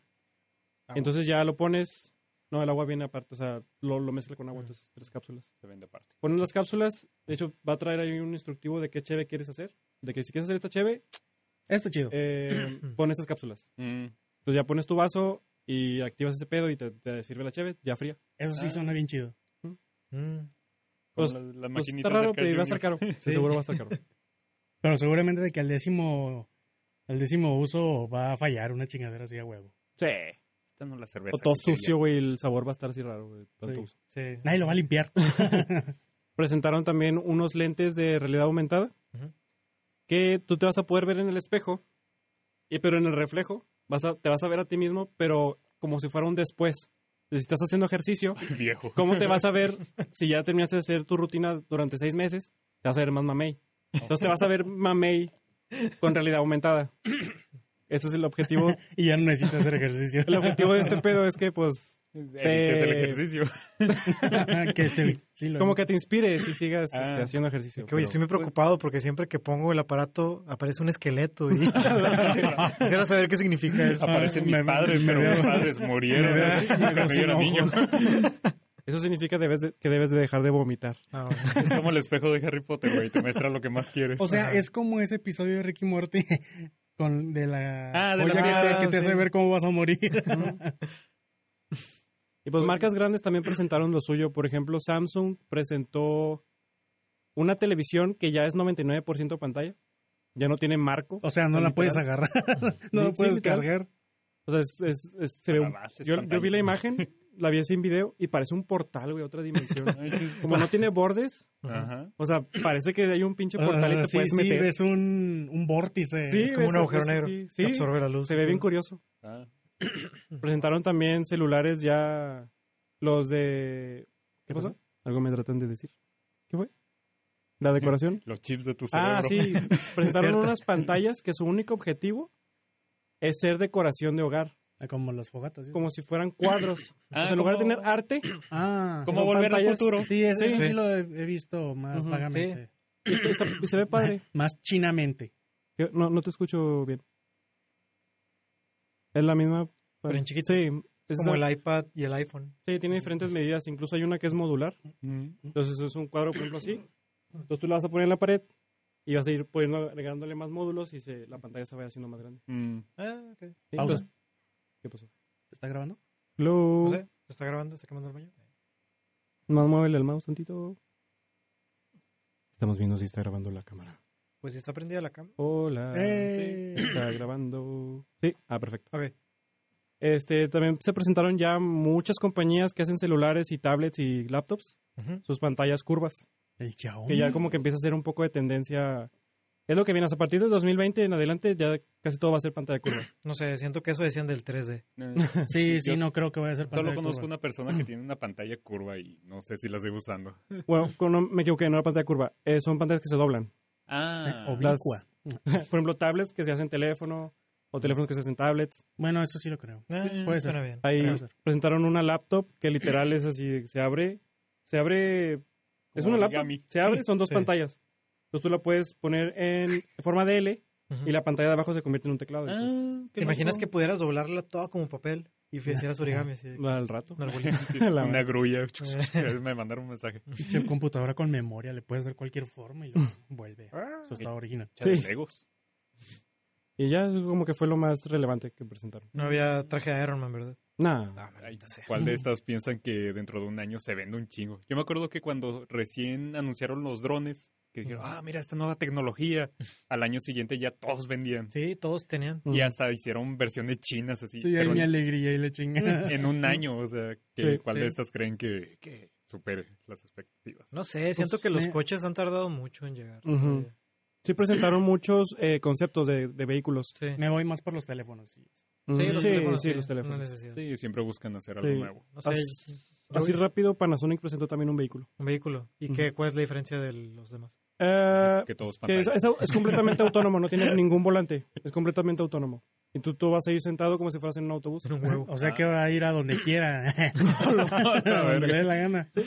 A: Agua.
D: Entonces ya lo pones... No, el agua viene aparte, o sea, lo, lo mezcla con agua, entonces tres cápsulas.
B: Se vende aparte.
D: Pones las cápsulas, de hecho va a traer ahí un instructivo de qué cheve quieres hacer. De que si quieres hacer esta cheve,
E: Está chido.
D: eh, pon estas cápsulas.
B: Mm.
D: Entonces ya pones tu vaso y activas ese pedo y te, te sirve la cheve, ya fría.
E: Eso sí
B: ah.
E: suena bien chido.
A: Mm.
B: Como
D: Pues-
B: las, las
D: Pues está raro, pero va a estar caro. Sí, seguro va a estar caro.
E: Pero seguramente de que al décimo, al décimo uso va a fallar una chingadera así a huevo.
D: Sí.
B: Esta no la cerveza.
D: O todo sucio, güey, el sabor va a estar así raro, güey.
E: Sí.
D: uso.
A: Sí.
E: Nadie lo va a limpiar.
D: Presentaron también unos lentes de realidad aumentada que tú te vas a poder ver en el espejo, y, pero en el reflejo vas a, te vas a ver a ti mismo, pero como si fuera un después. si estás haciendo ejercicio,
B: Viejo.
D: ¿cómo te vas a ver si ya terminaste de hacer tu rutina durante seis meses? Te vas a ver más mamey. Entonces te vas a ver mamey con realidad aumentada. Ese es el objetivo.
E: Y ya no necesitas hacer ejercicio.
D: El objetivo de este pedo es que, pues,
B: Evites el ejercicio.
E: que te, sí, lo-
D: como que te inspires y sigas
B: Ah.
D: este, haciendo ejercicio.
A: Que, oye, estoy muy preocupado porque siempre que pongo el aparato aparece un esqueleto. Y... Quisiera saber qué significa eso.
B: Aparecen mis
E: me-
B: padres,
E: me
B: pero
E: veo-
B: mis padres murieron
E: me veo
B: ¿eh?
E: así,
B: cuando
E: me veo
B: yo era
E: sin
B: niño.
D: Eso significa debes de- que debes de dejar de vomitar.
A: Ah, bueno.
B: Es como el espejo de Harry Potter, güey. Te muestra lo que más quieres.
E: O sea,
A: Ajá.
E: es como ese episodio de Ricky Morty con de la
B: Ah, de la
E: que te, que te hace ver cómo vas a morir.
D: Y pues marcas grandes también presentaron lo suyo. Por ejemplo, Samsung presentó una televisión que ya es 99% pantalla. Ya no tiene marco.
E: O sea, no la
D: Literal.
E: puedes agarrar, no la puedes cargar.
D: O sea, es, es- es- se ve
B: La
D: un-
B: base es
D: yo, vi la imagen, la vi así en video y parece un portal, güey, otra dimensión.
B: Sí.
D: Como no tiene bordes,
B: Ajá.
D: o sea, parece que hay un pinche portal y
E: Ah,
D: te
E: sí,
D: puedes
E: sí,
D: meter.
E: ves un, un vórtice.
D: Sí,
A: es como
D: ves-
A: un agujero
D: ves-
A: negro
D: sí,
A: que
D: sí.
A: absorbe la luz.
D: Se ve bien curioso.
B: Ah.
D: Presentaron también celulares ya los de... ¿Qué pasó? Algo me tratan de decir. ¿Qué fue? ¿La decoración?
B: Los chips de tu cerebro.
D: Ah, sí. Presentaron unas pantallas que su único objetivo es ser decoración de hogar.
E: Ah, Como los fogatas. ¿sí?
D: Como si fueran cuadros.
B: Ah,
D: O sea, en lugar de tener arte,
E: Ah,
B: Como volver al futuro.
E: sí, ese,
D: Sí.
E: lo he, he visto más
D: Ujú,
E: vagamente.
D: y, se ve padre.
E: Más chinamente.
D: Yo- No, no te escucho bien. Es la misma.
A: Pero en chiquito.
D: Sí,
A: Es como
D: esa-
A: el iPad y el iPhone.
D: sí, tiene diferentes medidas. Incluso hay una que es modular.
B: Mm.
D: Entonces es un cuadro, por ejemplo, así. Entonces tú la vas a poner en la pared y vas a ir poniendo, agregándole más módulos y se, la pantalla se va haciendo más grande.
B: Mm.
A: Ah, ok.
D: Sí,
E: Pausa.
D: entonces- ¿Qué pasó?
E: ¿Está grabando?
D: Hello.
A: No sé, ¿se está grabando? ¿Está quemando el baño?
D: Más muévele el mouse tantito. Estamos viendo si está grabando la cámara.
A: Pues si está prendida la cámara.
D: Hola.
E: ¡Eh!
D: Sí, está grabando. Sí, ah, perfecto.
A: Ok.
D: Este, también se presentaron ya muchas compañías que hacen celulares y tablets y laptops, sus pantallas curvas,
E: El Xiaomi.
D: que ya como que empieza a ser un poco de tendencia. Es lo que viene, a partir del 2020 en adelante ya casi todo va a ser pantalla curva.
A: No sé, siento que eso decían del 3D.
B: Eh,
E: Sí, sí,
B: Yo
E: no creo que vaya a ser
B: Solo
E: pantalla
B: conozco
E: curva.
B: una persona que tiene una pantalla curva y no sé si la estoy usando.
D: Bueno, no, me equivoqué, no era pantalla curva, eh, son pantallas que se doblan.
B: Ah,
E: Oblicua.
D: Por ejemplo, tablets que se hacen teléfono o teléfonos que se hacen tablets.
E: Bueno, eso sí lo creo.
A: Ah,
E: puede ser.
A: Bien.
D: Ahí
E: ser.
D: presentaron una laptop que literal es así, se abre, se abre, es una laptop, se abre, son dos
A: Sí.
D: pantallas. Entonces tú la puedes poner en forma de L y la pantalla de abajo se convierte en un teclado.
B: Ah,
A: ¿Te imaginas que pudieras doblarla toda como papel y hicieras origami así? de-
D: al rato.
A: una arbolito?
B: Sí,
D: La-
B: una grulla. Me mandaron un mensaje.
E: Pinche computadora con memoria, le puedes dar cualquier forma y lo vuelve a su estado original.
D: Sí.
B: Legos.
D: Y ya como que fue lo más relevante que presentaron.
A: No había traje de Iron Man, ¿verdad?
D: Nah.
A: Ah, maldita sea.
B: ¿Cuál de estas piensan que dentro de un año se vende un chingo? Yo me acuerdo que cuando recién anunciaron los drones, que dijeron, ah, mira esta nueva tecnología, al año siguiente ya todos vendían.
A: Sí, todos tenían.
B: Y hasta hicieron versiones chinas así.
E: Sí, mi
B: en,
E: alegría y la chingada.
B: en un año, o sea, que,
D: Sí,
B: ¿cuál
A: sí.
B: de estas creen que, que supere las expectativas?
A: No sé, siento que los coches han tardado mucho en llegar.
D: Sí presentaron muchos eh, conceptos de, de vehículos.
A: Sí,
E: Me voy más por los teléfonos. sí.
A: los
D: sí,
A: teléfonos.
D: sí,
A: sí,
D: los
A: es una
D: teléfonos.
A: necesidad.
B: Sí, siempre buscan hacer algo nuevo.
A: No sé,
D: Así rápido, Panasonic presentó también un vehículo.
A: un vehículo. ¿Y
D: Ujú.
A: qué, cuál es la diferencia de los demás?
D: Eh,
B: que todos
D: que es,
B: pantallas.
D: es- es completamente autónomo, no tiene ningún volante. Es completamente autónomo. Y tú, tú vas a ir sentado como si fueras en un autobús.
A: En un huevo.
E: O sea
B: Ah.
E: que va a ir a donde quiera. a donde le dé la gana.
D: Ah,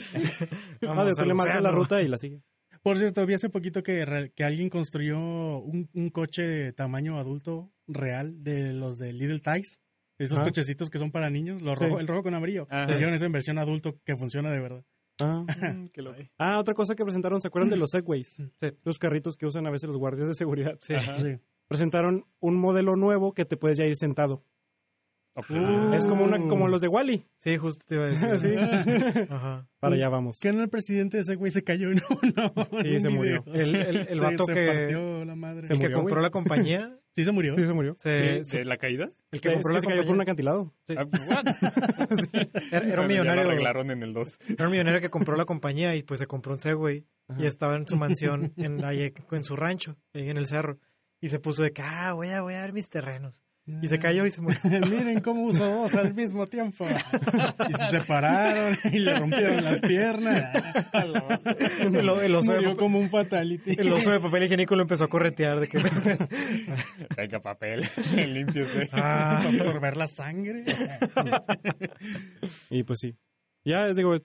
A: Vamos
D: después
A: al
D: le la ruta y la sigue.
E: Por cierto, vi hace poquito que, que alguien construyó un, un coche de tamaño adulto real de los de Little Ties. Esos
D: Ah.
E: cochecitos que son para niños, los
D: Sí.
E: rojo, el rojo con amarillo.
B: Ajá.
E: Hicieron eso en versión adulto que funciona de verdad.
D: Ah.
B: Mm, qué loco.
D: Ah, otra cosa que presentaron, ¿se acuerdan de los Segways?
A: Sí.
D: Los carritos que usan a veces los guardias de seguridad.
A: Sí.
B: Ajá.
E: Sí.
D: Presentaron un modelo nuevo que te puedes ya ir sentado.
A: Ah.
D: Es como una como los de Wally.
A: Sí, justo te iba a decir.
D: Sí.
A: Ajá.
D: Para allá vamos.
E: ¿Qué no el presidente de ese güey se cayó en uno?
D: Sí, se murió.
A: El, el, el vato
E: se
A: que,
E: partió la madre.
D: Se
A: el que
D: murió,
A: compró
D: güey.
A: la compañía,
E: Sí, se murió.
D: Sí, se murió.
A: se,
B: ¿De, la caída?
A: el que compró la
D: se cayó por un
A: compañía
D: acantilado.
A: Sí.
B: Ah, what?
A: era, era un
B: Ya lo
A: millonario.
B: arreglaron en el 2.
A: Era un millonario que compró la compañía y pues se compró un Segway y estaba en su mansión en, en su rancho, ahí en el cerro. Y se puso de que, ah, voy a, voy a ver mis terrenos. Y se cayó y se murió.
E: Miren cómo usó dos al mismo tiempo. Y se separaron y le rompieron las piernas.
A: El, el oso de
E: Murió
A: papel,
E: como un fatality.
A: el oso de papel higiénico lo empezó a corretear. De que,
B: Venga, papel, límpiese.
A: ah,
E: Para absorber la sangre.
D: Y pues sí. Ya, les digo,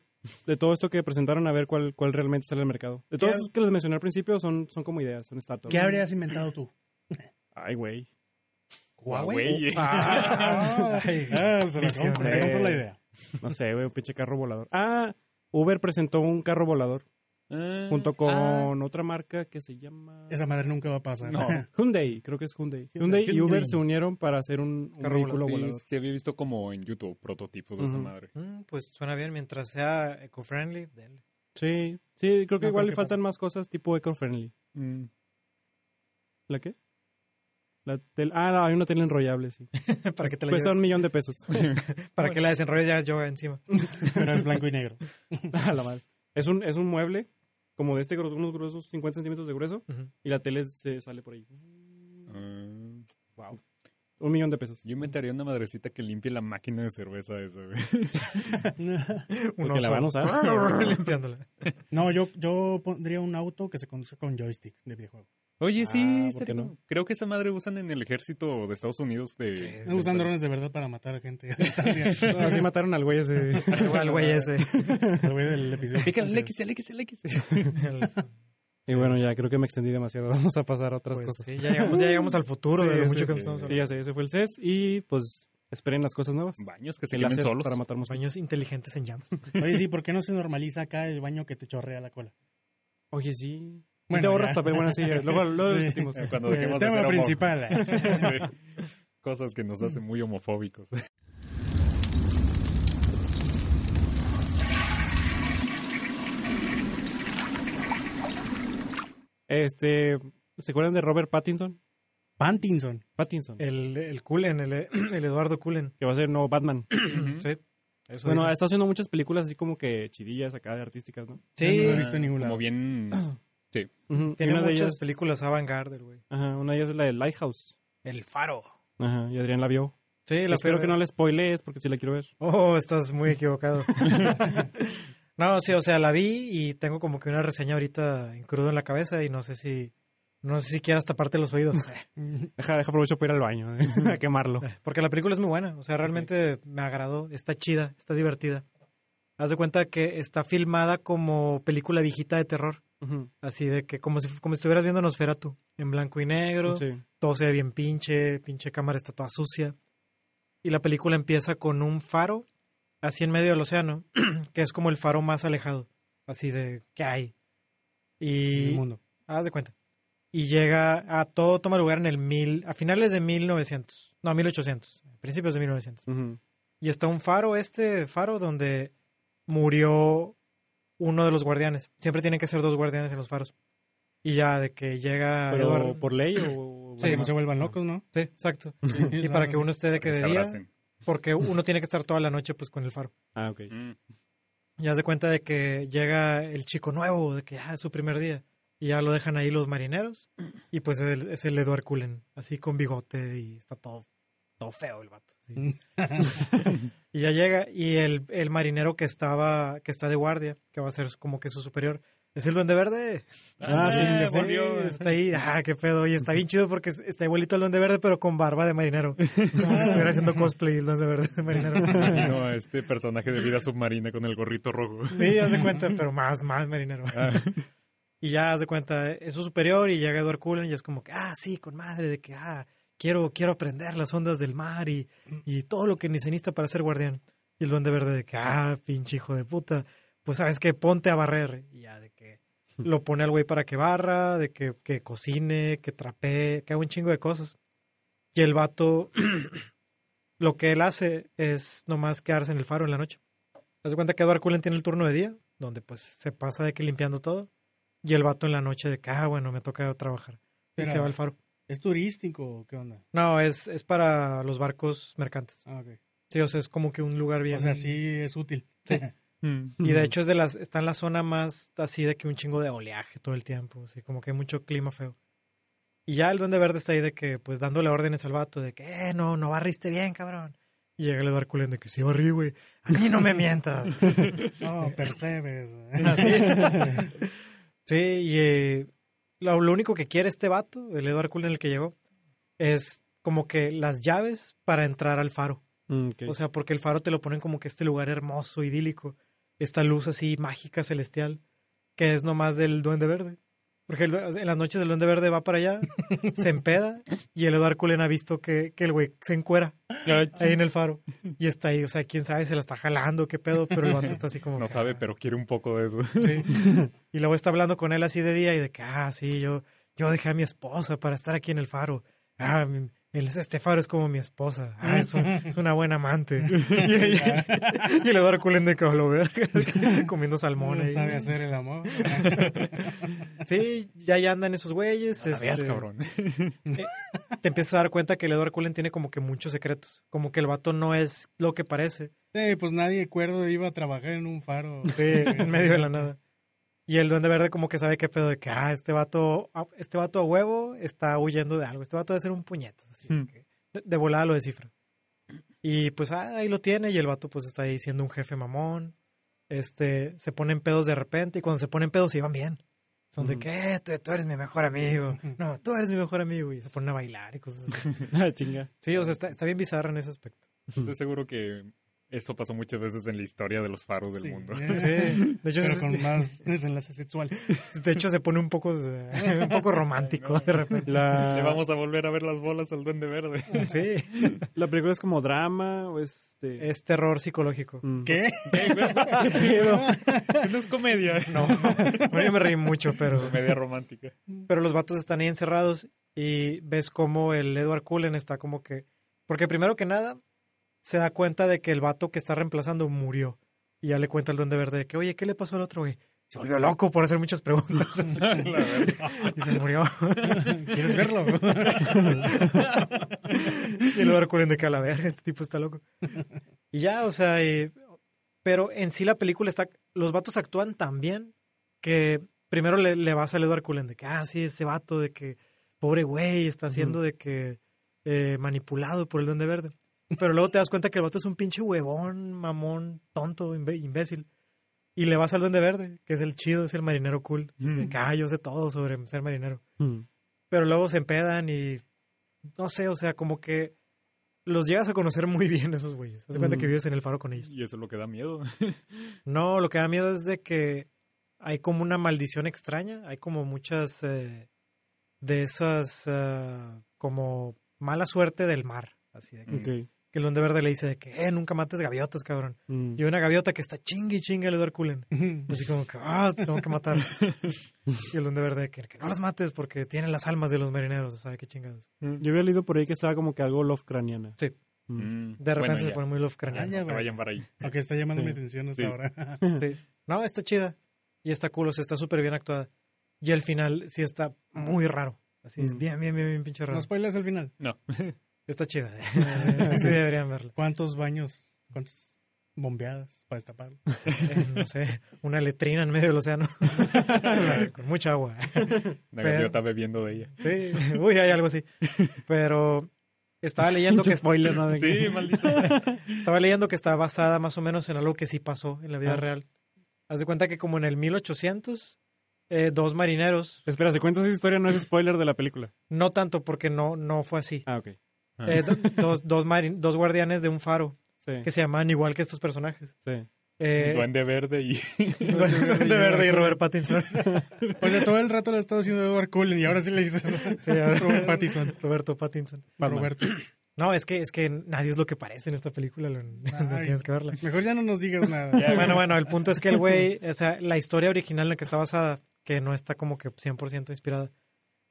D: de todo esto que presentaron, a ver cuál, cuál realmente sale al mercado. De todos
E: ¿Qué-
D: los que les mencioné al principio son, son como ideas, son startups.
E: ¿Qué habrías inventado tú?
D: Ay, güey.
B: Huawei.
E: Ah, ah, se la compro, me compro la idea.
D: No sé, güey, un pinche carro volador. Ah, Uber presentó un carro volador
B: Ah,
D: junto
B: ah,
D: con otra marca que se llama...
E: Esa madre nunca va a pasar.
B: No.
D: Hyundai, creo que es Hyundai. Hyundai y
E: Hyundai.
D: Uber se unieron para hacer un, un
A: Carro
D: vehículo
B: sí,
D: volador.
B: sí había visto como en YouTube prototipos de esa madre.
A: mm, pues suena bien. Mientras sea eco-friendly, denle.
D: Sí, sí, creo que
E: No
D: igual
E: creo
D: le
E: que
D: faltan más cosas tipo eco-friendly.
B: Mm.
D: ¿La qué? La tel- ah, no, hay una tele enrollable, sí.
A: para que te la
D: Cuesta un millón de pesos.
A: para que la desenrolles ya yo encima.
E: Pero es blanco y negro.
D: A la madre. Es un, es un mueble como de este grueso, unos gruesos 50 centímetros de grueso y la tele se sale por ahí.
B: Ah,
D: Wow. Un millón de pesos.
B: yo inventaría una madrecita que limpie la máquina de cerveza esa, güey.
D: Porque la van a usar.
A: limpiándola.
E: No, yo, yo pondría un auto que se conduce con joystick de videojuego.
B: Oye, sí,
D: Ah, ¿por
B: estaría
D: qué no?
B: creo que esa madre usan en el ejército de Estados Unidos de...
A: Sí.
B: de-
E: No usan drones de verdad para matar a gente a distancia.
D: No, así mataron al güey ese.
A: Al güey ese.
E: El güey del episodio.
B: Pícale el X, el X, el X.
D: Y bueno, ya creo que me extendí demasiado. Vamos a pasar a otras
A: pues
D: cosas.
A: sí, ya llegamos, ya llegamos al futuro
D: Sí,
A: de lo
D: sí,
A: mucho que
B: sí.
A: estamos
D: Sí,
A: hablando.
D: ya sé, ese fue el CES y pues esperen las cosas nuevas.
B: Baños que se quemen solos.
D: para matar mosquitos.
A: Baños inteligentes en llamas.
E: Oye, sí, ¿por qué no se normaliza acá el baño que te chorrea la cola?
D: Oye, sí.
E: Bueno,
D: Bueno, te ahorras papel, bueno, sí. Luego, luego
E: Sí.
D: discutimos.
B: Eh, Cuando
E: El
B: dejemos de
E: tema
B: ser
E: principal.
B: Sí. Cosas que nos hacen muy homofóbicos.
D: Este, ¿se acuerdan de Robert Pattinson?
E: Pattinson.
D: Pattinson.
A: El, el Cullen, el, el Eduardo Cullen.
D: Que va a ser el nuevo Batman.
A: Sí. Eso
D: bueno, está haciendo muchas películas así como que chidillas acá de artísticas, ¿no?
A: sí,
E: Yo no lo he visto en ningún lado.
B: Como bien... Sí.
A: Tiene
D: una de
A: muchas
D: ellas,
A: películas avant-garde, el güey.
D: Ajá, una de ellas es la de Lighthouse.
A: El Faro.
D: Ajá, y Adrián la vio.
A: Sí, la
D: Espero que no la spoilees porque sí la quiero ver.
A: Oh, estás muy equivocado. no, sí, o sea, la vi y tengo como que una reseña ahorita en crudo en la cabeza y no sé si... No sé si quieras taparte los oídos.
D: Deja, deja aprovecho para ir al baño, ¿eh? a quemarlo.
A: Porque la película es muy buena. O sea, realmente me agradó. Está chida, está divertida. Haz de cuenta que está filmada como película viejita de terror. Así de que como si, como si estuvieras viendo Nosferatu. En blanco y negro.
D: Sí.
A: Todo se ve bien pinche. Pinche cámara está toda sucia. Y la película empieza con un faro. Así en medio del océano. Que es como el faro más alejado. Así de que hay.
E: El
A: Y...
E: mundo.
A: Haz de cuenta. Y llega a todo toma lugar en el mil, a finales de 1900, no, 1800, principios de 1900.
D: Ujú.
A: Y está un faro, este faro donde murió uno de los guardianes. Siempre tienen que ser dos guardianes en los faros. Y ya de que llega
D: Pero
A: Eduardo-
D: por ley o...
A: Sí,
E: no se vuelvan locos, ¿no?
A: Sí, exacto.
E: Sí,
A: Y para que uno esté de que de
B: se
A: día, porque uno tiene que estar toda la noche pues con el faro.
D: Ah, ok.
B: Mm.
A: Y haz de cuenta de que llega el chico nuevo, de que ya es su primer día. Y ya lo dejan ahí los marineros. Y pues es el, es el Edward Cullen, así con bigote y está todo, todo feo el vato. Sí. y ya llega y el, el marinero que estaba, que está de guardia, que va a ser como que su superior, es el Duende Verde.
D: Ah, sí,
B: Ah,
A: Sí,
B: volvió.
A: está ahí, ah, qué pedo. Y está bien chido porque es- está igualito el Duende Verde, pero con barba de marinero. Como si estuviera haciendo cosplay el Duende Verde de marinero.
B: A este personaje de vida submarina con el gorrito rojo.
A: Sí, haz de cuenta, pero más, más marinero.
B: Ah,
A: Y ya haz de cuenta, es su superior y llega Edward Cullen y es como que, ah, sí, con madre, de que, ah, quiero, quiero aprender las ondas del mar y, y todo lo que necesita para ser guardián. Y el duende verde de que, ah, pinche hijo de puta, pues sabes que ponte a barrer. Y ya de que lo pone al güey para que barra, de que, que cocine, que trapee, que haga un chingo de cosas. Y el vato, lo que él hace es nomás quedarse en el faro en la noche. Haz de cuenta que Edward Cullen tiene el turno de día, donde pues se pasa de que limpiando todo. Y el vato en la noche de que, ah, bueno, me toca trabajar. Y
E: Pero-
A: se va al faro.
E: ¿Es turístico o qué onda?
A: No, es, es para los barcos mercantes.
E: Ah, ok.
A: Sí, o sea, es como que un lugar bien.
E: O sea, sí es útil.
B: mm.
A: Y de hecho es de las, está en la zona más así de que un chingo de oleaje todo el tiempo. Así como que hay mucho clima feo. Y ya el Duende Verde está ahí de que, pues, dándole órdenes al vato de que, eh, no, no barriste bien, cabrón. Y llega el Cullen de que sí barrí, güey. A mí no me mientas.
E: No, percebes.
A: sí, y eh, lo, lo único que quiere este vato, el Edward Cullen el que llegó, es como que las llaves para entrar al faro.
D: Mm.
A: O sea, porque el faro te lo ponen como que este lugar hermoso, idílico. Esta luz así mágica, celestial, que es nomás del Duende Verde. Porque en las noches el Duende Verde va para allá, se empeda, y el Edward Cullen ha visto que, que el güey se encuera ahí en el faro. Y está ahí, o sea, quién sabe, se la está jalando, qué pedo, pero el vato está así como...
B: No
A: que,
B: sabe,
A: ah,
B: pero quiere un poco de eso.
A: Sí. Y luego está hablando con él así de día y de que, ah, sí, yo, yo dejé a mi esposa para estar aquí en el faro. Ah, mi- el, este faro es como mi esposa. Ah, es, un- es una buena amante. y, y, y el Eduardo Cullen de que "A lo verga", comiendo salmón.
E: No
A: ahí.
E: sabe hacer el amor.
A: Sí, ya, ya andan esos güeyes.
B: Veas,
A: este,
B: cabrón.
A: te empiezas a dar cuenta que el Edward Cullen tiene como que muchos secretos. Como que el vato no es lo que parece.
E: Sí, pues nadie cuerdo iba a trabajar en un faro.
A: Sí, en medio de la nada. Y el Duende Verde como que sabe qué pedo de que, ah, este vato, ah, este vato a huevo está huyendo de algo. Este vato debe ser un puñetas. así,
B: Hmm.
A: que de, de volada lo descifra. Y pues ah, ahí lo tiene y el vato pues está ahí siendo un jefe mamón. Este, se ponen pedos de repente y cuando se ponen pedos se iban bien. Son de
D: Ujú.
A: que, "Eh, tú, tú eres mi mejor amigo. No, tú eres mi mejor amigo. Y se ponen a bailar y cosas así.
D: Ah, chinga.
A: Sí, o sea, está, está bien bizarro en ese aspecto.
B: Estoy seguro que eso pasó muchas veces en la historia de los faros del
E: Sí.
B: mundo.
A: Sí, de hecho,
E: Pero
A: es-
E: con más desenlaces sexuales.
A: de hecho se pone un poco, un poco romántico de repente.
D: La,
B: Le vamos a volver a ver las bolas al duende verde.
A: Sí,
D: la película es como drama o este...
A: es terror psicológico.
D: Mm.
E: ¿Qué?
D: ¿Qué pedo?
B: no es comedia.
A: No, bueno, yo me reí mucho, pero,
B: Comedia romántica.
A: pero los vatos están ahí encerrados y ves como el Edward Cullen está como que... Porque primero que nada, se da cuenta de que el vato que está reemplazando murió. Y ya le cuenta al Duende Verde de que, oye, ¿qué le pasó al otro güey? Se volvió loco por hacer muchas preguntas. y se murió.
E: ¿Quieres verlo?
A: y el Edward Cullen de que a la verga, este tipo está loco. Y ya, o sea, eh, pero en sí la película está, los vatos actúan tan bien que primero le, le vas al Edward Cullen de que, ah, sí, este vato de que, pobre güey, está siendo de que eh, manipulado por el Duende Verde. Pero luego te das cuenta que el vato es un pinche huevón, mamón, tonto, imbécil. Y le vas al Duende Verde, que es el chido, es el marinero cool. Dice,
B: Mm.
A: ah, yo sé todo sobre ser marinero
D: Mm.
A: pero luego se empedan y no sé, o sea, como que los llegas a conocer muy bien esos güeyes. Haz de cuenta
D: Mm.
A: que vives en el faro con ellos.
B: Y eso es lo que da miedo.
A: No, lo que da miedo es de que hay como una maldición extraña, hay como muchas eh, de esas ah, como mala suerte del mar, así de que,
D: Ok.
A: Que el Duende Verde le dice de que, eh, nunca mates gaviotas, cabrón.
D: Mm.
A: Y una gaviota que está chingue y chingue al Edward Cullen. Así como que, ah, te tengo que matar. y el Duende Verde que, que no las mates porque tienen las almas de los marineros, ¿sabe qué chingados?
D: Yo había leído por ahí que estaba como que algo Lovecraftiana.
A: Sí.
D: Mm.
B: Mm,
A: De repente
B: bueno,
A: se pone muy
E: Ah,
A: Lovecraftiano.
E: ya,
B: No se vayan para ahí.
E: Aunque está llamando
D: Sí.
E: mi atención hasta
B: Sí.
E: ahora.
A: Sí. No, está chida. Y está cool, o sea, está súper bien actuada. Y el final sí está muy raro. Así es
D: Mm.
A: bien, bien, bien, bien pinche raro.
E: No spoilers el final.
B: No.
A: Está chida. Así deberían verla.
E: ¿Cuántos baños, cuántas bombeadas para destaparlo?
A: Eh, no sé, una letrina en medio del océano. Con mucha agua.
B: La
A: Pero-
B: gaviota bebiendo de ella.
A: Sí, uy, hay algo así. Pero estaba leyendo que
D: spoiler, ¿no? De que-
B: Sí, maldito.
A: estaba leyendo que está basada más o menos en algo que sí pasó en la vida
D: Ah.
A: real. Haz de cuenta que como en el 1800 eh, dos marineros,
D: Espera, si cuentas esa historia no es spoiler de la película.
A: no tanto porque no no fue así.
D: Ah, ok.
A: Eh, do- dos, dos, marin- dos guardianes de un faro
D: Sí.
A: que se llaman igual que estos personajes.
D: Sí.
A: Eh,
B: Duende verde y...
A: Duende Verde y Robert Pattinson.
E: O sea, todo el rato le ha estado haciendo Edward Cullen y ahora sí le dices
A: Sí, ahora-
E: Robert Pattinson.
A: Roberto Pattinson.
D: Batman.
E: Roberto.
A: No, es que, es que nadie es lo que parece en esta película. lo-
E: Ay.
A: tienes que verla.
E: Mejor ya no nos digas nada.
B: Ya,
A: Bueno, bueno, el punto es que el güey, o sea, la historia original en la que está basada, que no está como que 100% inspirada,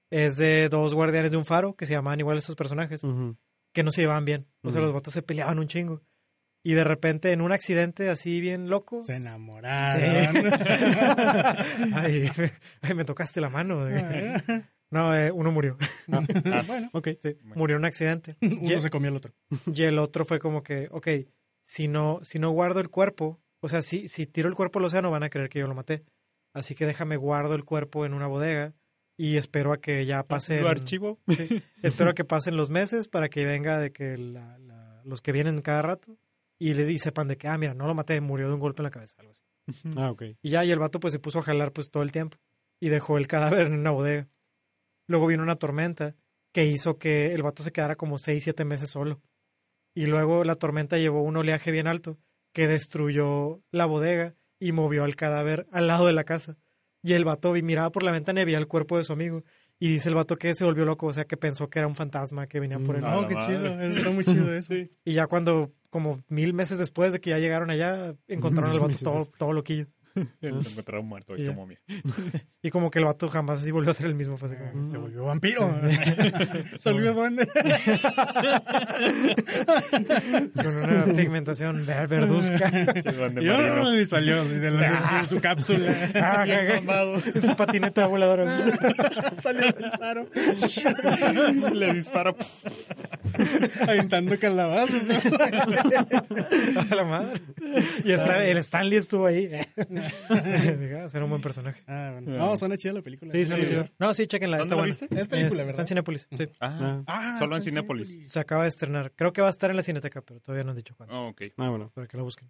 A: es de dos guardianes de un faro que se llamaban igual estos personajes, que no se llevaban bien. O sea, los vatos se peleaban un chingo. Y de repente, en un accidente así bien loco.
E: Se
A: Sí.
E: enamoraron.
A: ay, ay, me tocaste la mano. No, eh, uno murió.
E: bueno,
D: Ok.
A: Sí, murió en un accidente. Y,
E: uno se comió al otro.
A: y el otro fue como que, ok, si no, si no guardo el cuerpo, o sea, si, si tiro el cuerpo al océano van a creer que yo lo maté. Así que déjame guardo el cuerpo en una bodega y espero a que ya pasen...
B: Lo archivo.
A: sí, espero a que pasen los meses para que venga de que la- la- los que vienen cada rato y les y sepan de que, ah, mira, no lo maté, murió de un golpe en la cabeza, algo así.
D: Ah, ok.
A: Y ya, y el vato pues se puso a jalar pues todo el tiempo y dejó el cadáver en una bodega. Luego vino una tormenta que hizo que el vato se quedara como seis, siete meses solo. Y luego la tormenta llevó un oleaje bien alto que destruyó la bodega y movió al cadáver al lado de la casa. Y el vato vi- miraba por la ventana y veía el cuerpo de su amigo. Y dice el vato que se volvió loco, o sea, que pensó que era un fantasma que venía por él.
B: A
E: No,
B: la
E: qué
B: madre.
E: chido. Está muy chido eso.
A: Y ya cuando, como mil meses después de que ya llegaron allá, encontraron al vato todo, todo loquillo.
B: Lo encontraron muerto, hecho momia.
A: Y como que el vato jamás así volvió a ser el mismo. Fue así como,
E: Se volvió vampiro. Se volvió duende.
A: con una pigmentación ver- verduzca.
E: Y, salió de, la- de su cápsula.
A: Ah. En su patineta voladora.
E: salió del faro.
B: Le dispara.
E: Aventando calabazas.
A: A la madre. Y está, el Stanley estuvo ahí. Ah, Será un buen personaje.
E: Ah, bueno. No, suena chida la película.
A: Sí, suena
B: Sí.
A: chido. No, sí, chequenla.
B: ¿Dónde
A: Está buena.
B: viste?
E: Es película,
A: Está-
E: ¿verdad?
A: Está en Cinépolis. Sí.
B: Ah,
E: Ah,
B: solo en
E: está
B: Cinépolis.
A: Se acaba de estrenar. Creo que va a estar en la Cineteca, pero todavía no han dicho cuándo.
B: Oh, ok.
D: Ah, bueno.
A: Para que la busquen.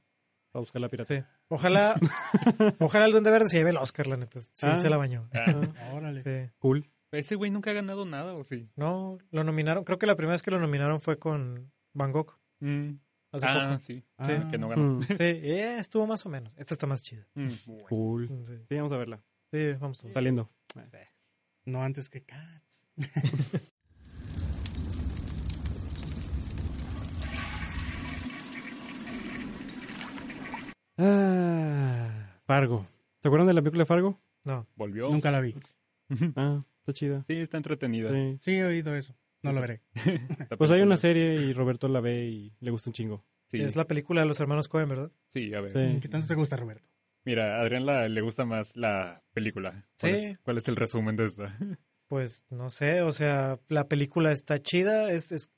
D: Para buscar la pirata.
A: Sí. Ojalá, ojalá el Duende Verde se lleve el Oscar, la neta. Sí,
D: Ah.
A: se la bañó.
B: Ah,
E: Órale.
A: Sí.
D: Cool.
B: ese güey nunca ha ganado nada, ¿o sí?
A: No, lo nominaron. Creo que la primera vez que lo nominaron fue con Van Gogh.
B: Mm.
A: Hace
B: Ah,
A: poco.
B: sí.
E: Ah.
B: Que no ganó.
D: Mm,
A: Sí, eh, estuvo más o menos. Esta está más chida.
B: Mm.
D: Cool.
A: Sí,
D: Sí, vamos a verla.
A: sí vamos todos.
D: Saliendo.
E: No antes que Cats.
D: Ah, Fargo. ¿Se acuerdan de la película de Fargo?
A: No.
B: Volvió.
E: Nunca la vi.
D: Ah, está chida.
B: Sí, está entretenida.
D: Sí.
E: Sí, he oído eso. No lo veré.
D: Pues hay una serie y Roberto la ve y le gusta un chingo.
B: Sí,
A: Es la película de los hermanos Cohen, ¿verdad?
B: sí, a ver.
D: Sí.
E: ¿Qué tanto te gusta, Roberto?
B: Mira, a Adrián la- le gusta más la película. ¿Cuál,
A: Sí.
B: es, cuál es el resumen de esta?
A: Pues no sé, o sea, la película está chida. Es, es,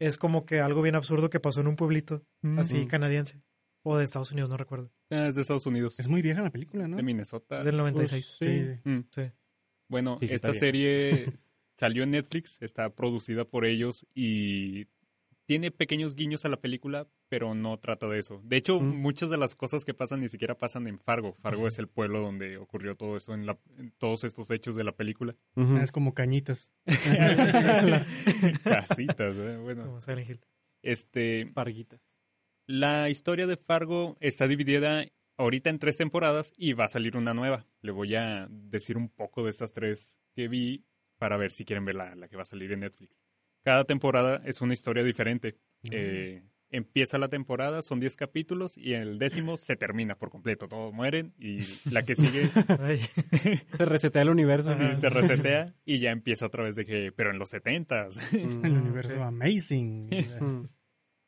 A: es como que algo bien absurdo que pasó en un pueblito así
D: Ujú.
A: canadiense. O de Estados Unidos, no recuerdo.
B: Ah, es de Estados Unidos.
E: Es muy vieja la película, ¿no?
B: de Minnesota.
A: Es del 96.
D: Pues,
E: Sí,
D: Sí.
E: sí.
B: Mm.
A: Sí.
B: Bueno,
D: Sí, sí,
B: esta serie salió en Netflix, está producida por ellos y tiene pequeños guiños a la película, pero no trata de eso. De hecho,
D: Mm.
B: muchas de las cosas que pasan ni siquiera pasan en Fargo. Fargo es el pueblo donde ocurrió todo eso, en, la, en todos estos hechos de la película.
E: Es como cañitas.
B: Casitas, ¿eh? Bueno,
A: Como Silent Hill.
B: este,
D: Farguitas.
B: la historia de Fargo está dividida ahorita en tres temporadas y va a salir una nueva. Le voy a decir un poco de estas tres que vi para ver si quieren ver la, la que va a salir en Netflix. Cada temporada es una historia diferente. Eh, empieza la temporada, son 10 capítulos y en el décimo se termina por completo. Todos mueren y la que sigue
D: Se resetea el universo.
A: Ajá.
B: se resetea y ya empieza otra vez de que, pero en los 70s.
D: Mm.
E: El universo amazing.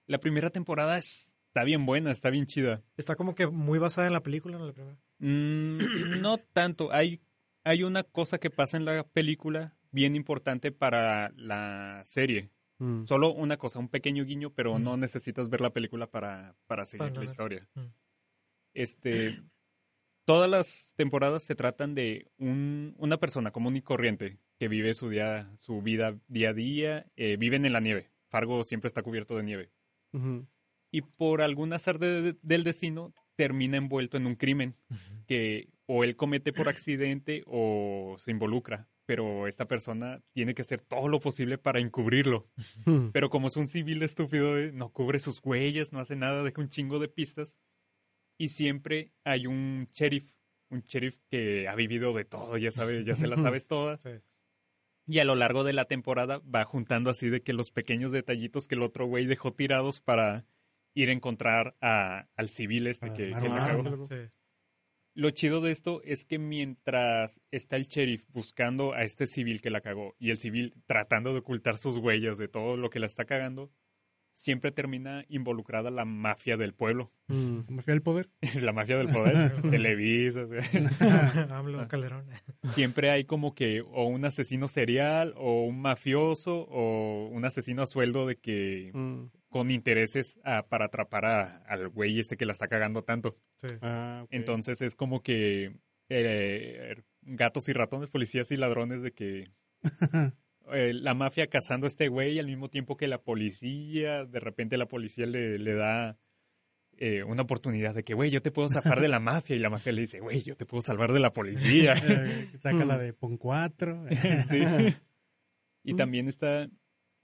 B: La primera temporada está bien buena, está bien chida.
A: está como que muy basada en la película, ¿no? La primera.
B: Mm, no tanto. Hay, hay una cosa que pasa en la película bien importante para la serie.
D: Mm.
B: Solo una cosa, un pequeño guiño, pero
A: Mm.
B: no necesitas ver la película para, para seguir
A: Para
B: la
A: ver.
B: historia.
A: Mm.
B: Este, todas las temporadas se tratan de un, una persona común y corriente que vive su día, su vida día a día, eh, viven en la nieve. Fargo siempre está cubierto de nieve. Y por algún azar de- de- del destino termina envuelto en un crimen que o él comete por accidente o se involucra. Pero esta persona tiene que hacer todo lo posible para encubrirlo. Pero como es un civil estúpido, eh, no cubre sus huellas, no hace nada, deja un chingo de pistas. Y siempre hay un sheriff, un sheriff que ha vivido de todo, ya sabes, ya se las sabes todas.
A: Sí.
B: Y a lo largo de la temporada va juntando así de que los pequeños detallitos que el otro güey dejó tirados para ir a encontrar a- al civil este
E: Para
B: que, que
E: un
B: cagó.
A: Sí.
B: Lo chido de esto es que mientras está el sheriff buscando a este civil que la cagó y el civil tratando de ocultar sus huellas de todo lo que la está cagando, siempre termina involucrada la mafia del pueblo.
D: Mm.
E: Me fui al poder.
B: la mafia del poder, Televisa. o sea,
A: AMLO, Calderón.
B: siempre hay como que o un asesino serial o un mafioso o un asesino a sueldo de que
D: Mm.
B: Con intereses ah, para atrapar a- al güey este que la está cagando tanto.
A: Sí.
D: Ah.
B: Entonces es como que eh, gatos y ratones, policías y ladrones, de que eh, la mafia cazando a este güey al mismo tiempo que la policía, de repente la policía le, le da eh, una oportunidad de que, güey, yo te puedo zafar de la mafia, y la mafia le dice, güey, yo te puedo salvar de la policía.
E: Eh, saca la de Pon 4.
B: Sí. Y también está.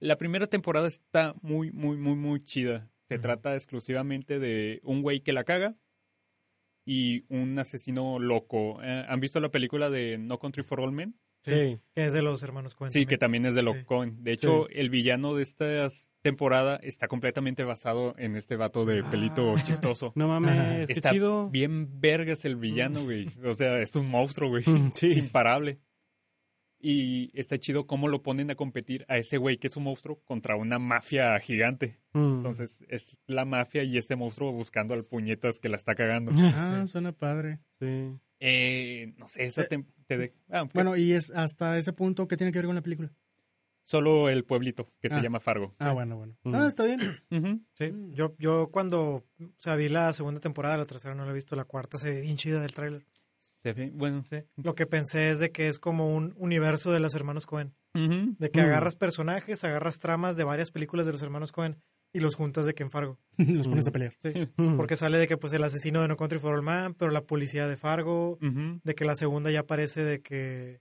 B: La primera temporada está muy, muy, muy, muy chida. Se trata exclusivamente de un güey que la caga y un asesino loco. Eh, ¿Han visto la película de No Country for All Men?
D: Sí.
A: Que es de los hermanos Coen.
B: Sí, que también es de
A: Sí.
B: Locón. De hecho, el villano de esta temporada está completamente basado en este vato de pelito
D: Ah.
B: chistoso.
D: No mames, qué
B: Está
D: chido.
B: bien vergas el villano, güey. O sea, es un monstruo, güey.
D: Sí.
B: Imparable. Y está chido cómo lo ponen a competir a ese güey que es un monstruo contra una mafia gigante.
D: Mm.
B: Entonces, es la mafia y este monstruo buscando al puñetas que la está cagando.
E: Ah, suena padre.
D: Sí.
B: Eh, no sé, esa
E: Eh,
B: tem- te de- ah,
E: Bueno, y es hasta ese punto que tiene que ver con la película.
B: solo el pueblito que se
E: Ah.
B: llama Fargo.
E: Ah, bueno, bueno.
D: Mm.
E: Ah, está bien.
A: Sí, yo, yo cuando o sea, vi la segunda temporada, la tercera no la he visto, la cuarta se ve bien chida del tráiler.
B: Bueno,
A: Sí. Lo que pensé es de que es como un universo de los hermanos Cohen. De que
D: Mm.
A: agarras personajes, agarras tramas de varias películas de los hermanos Cohen y los juntas de que en Fargo.
E: Los pones a
D: Mm.
E: pelear.
A: Sí.
D: Mm.
A: Porque sale de que pues el asesino de No Country for All Man, pero la policía de Fargo, de que la segunda ya aparece de que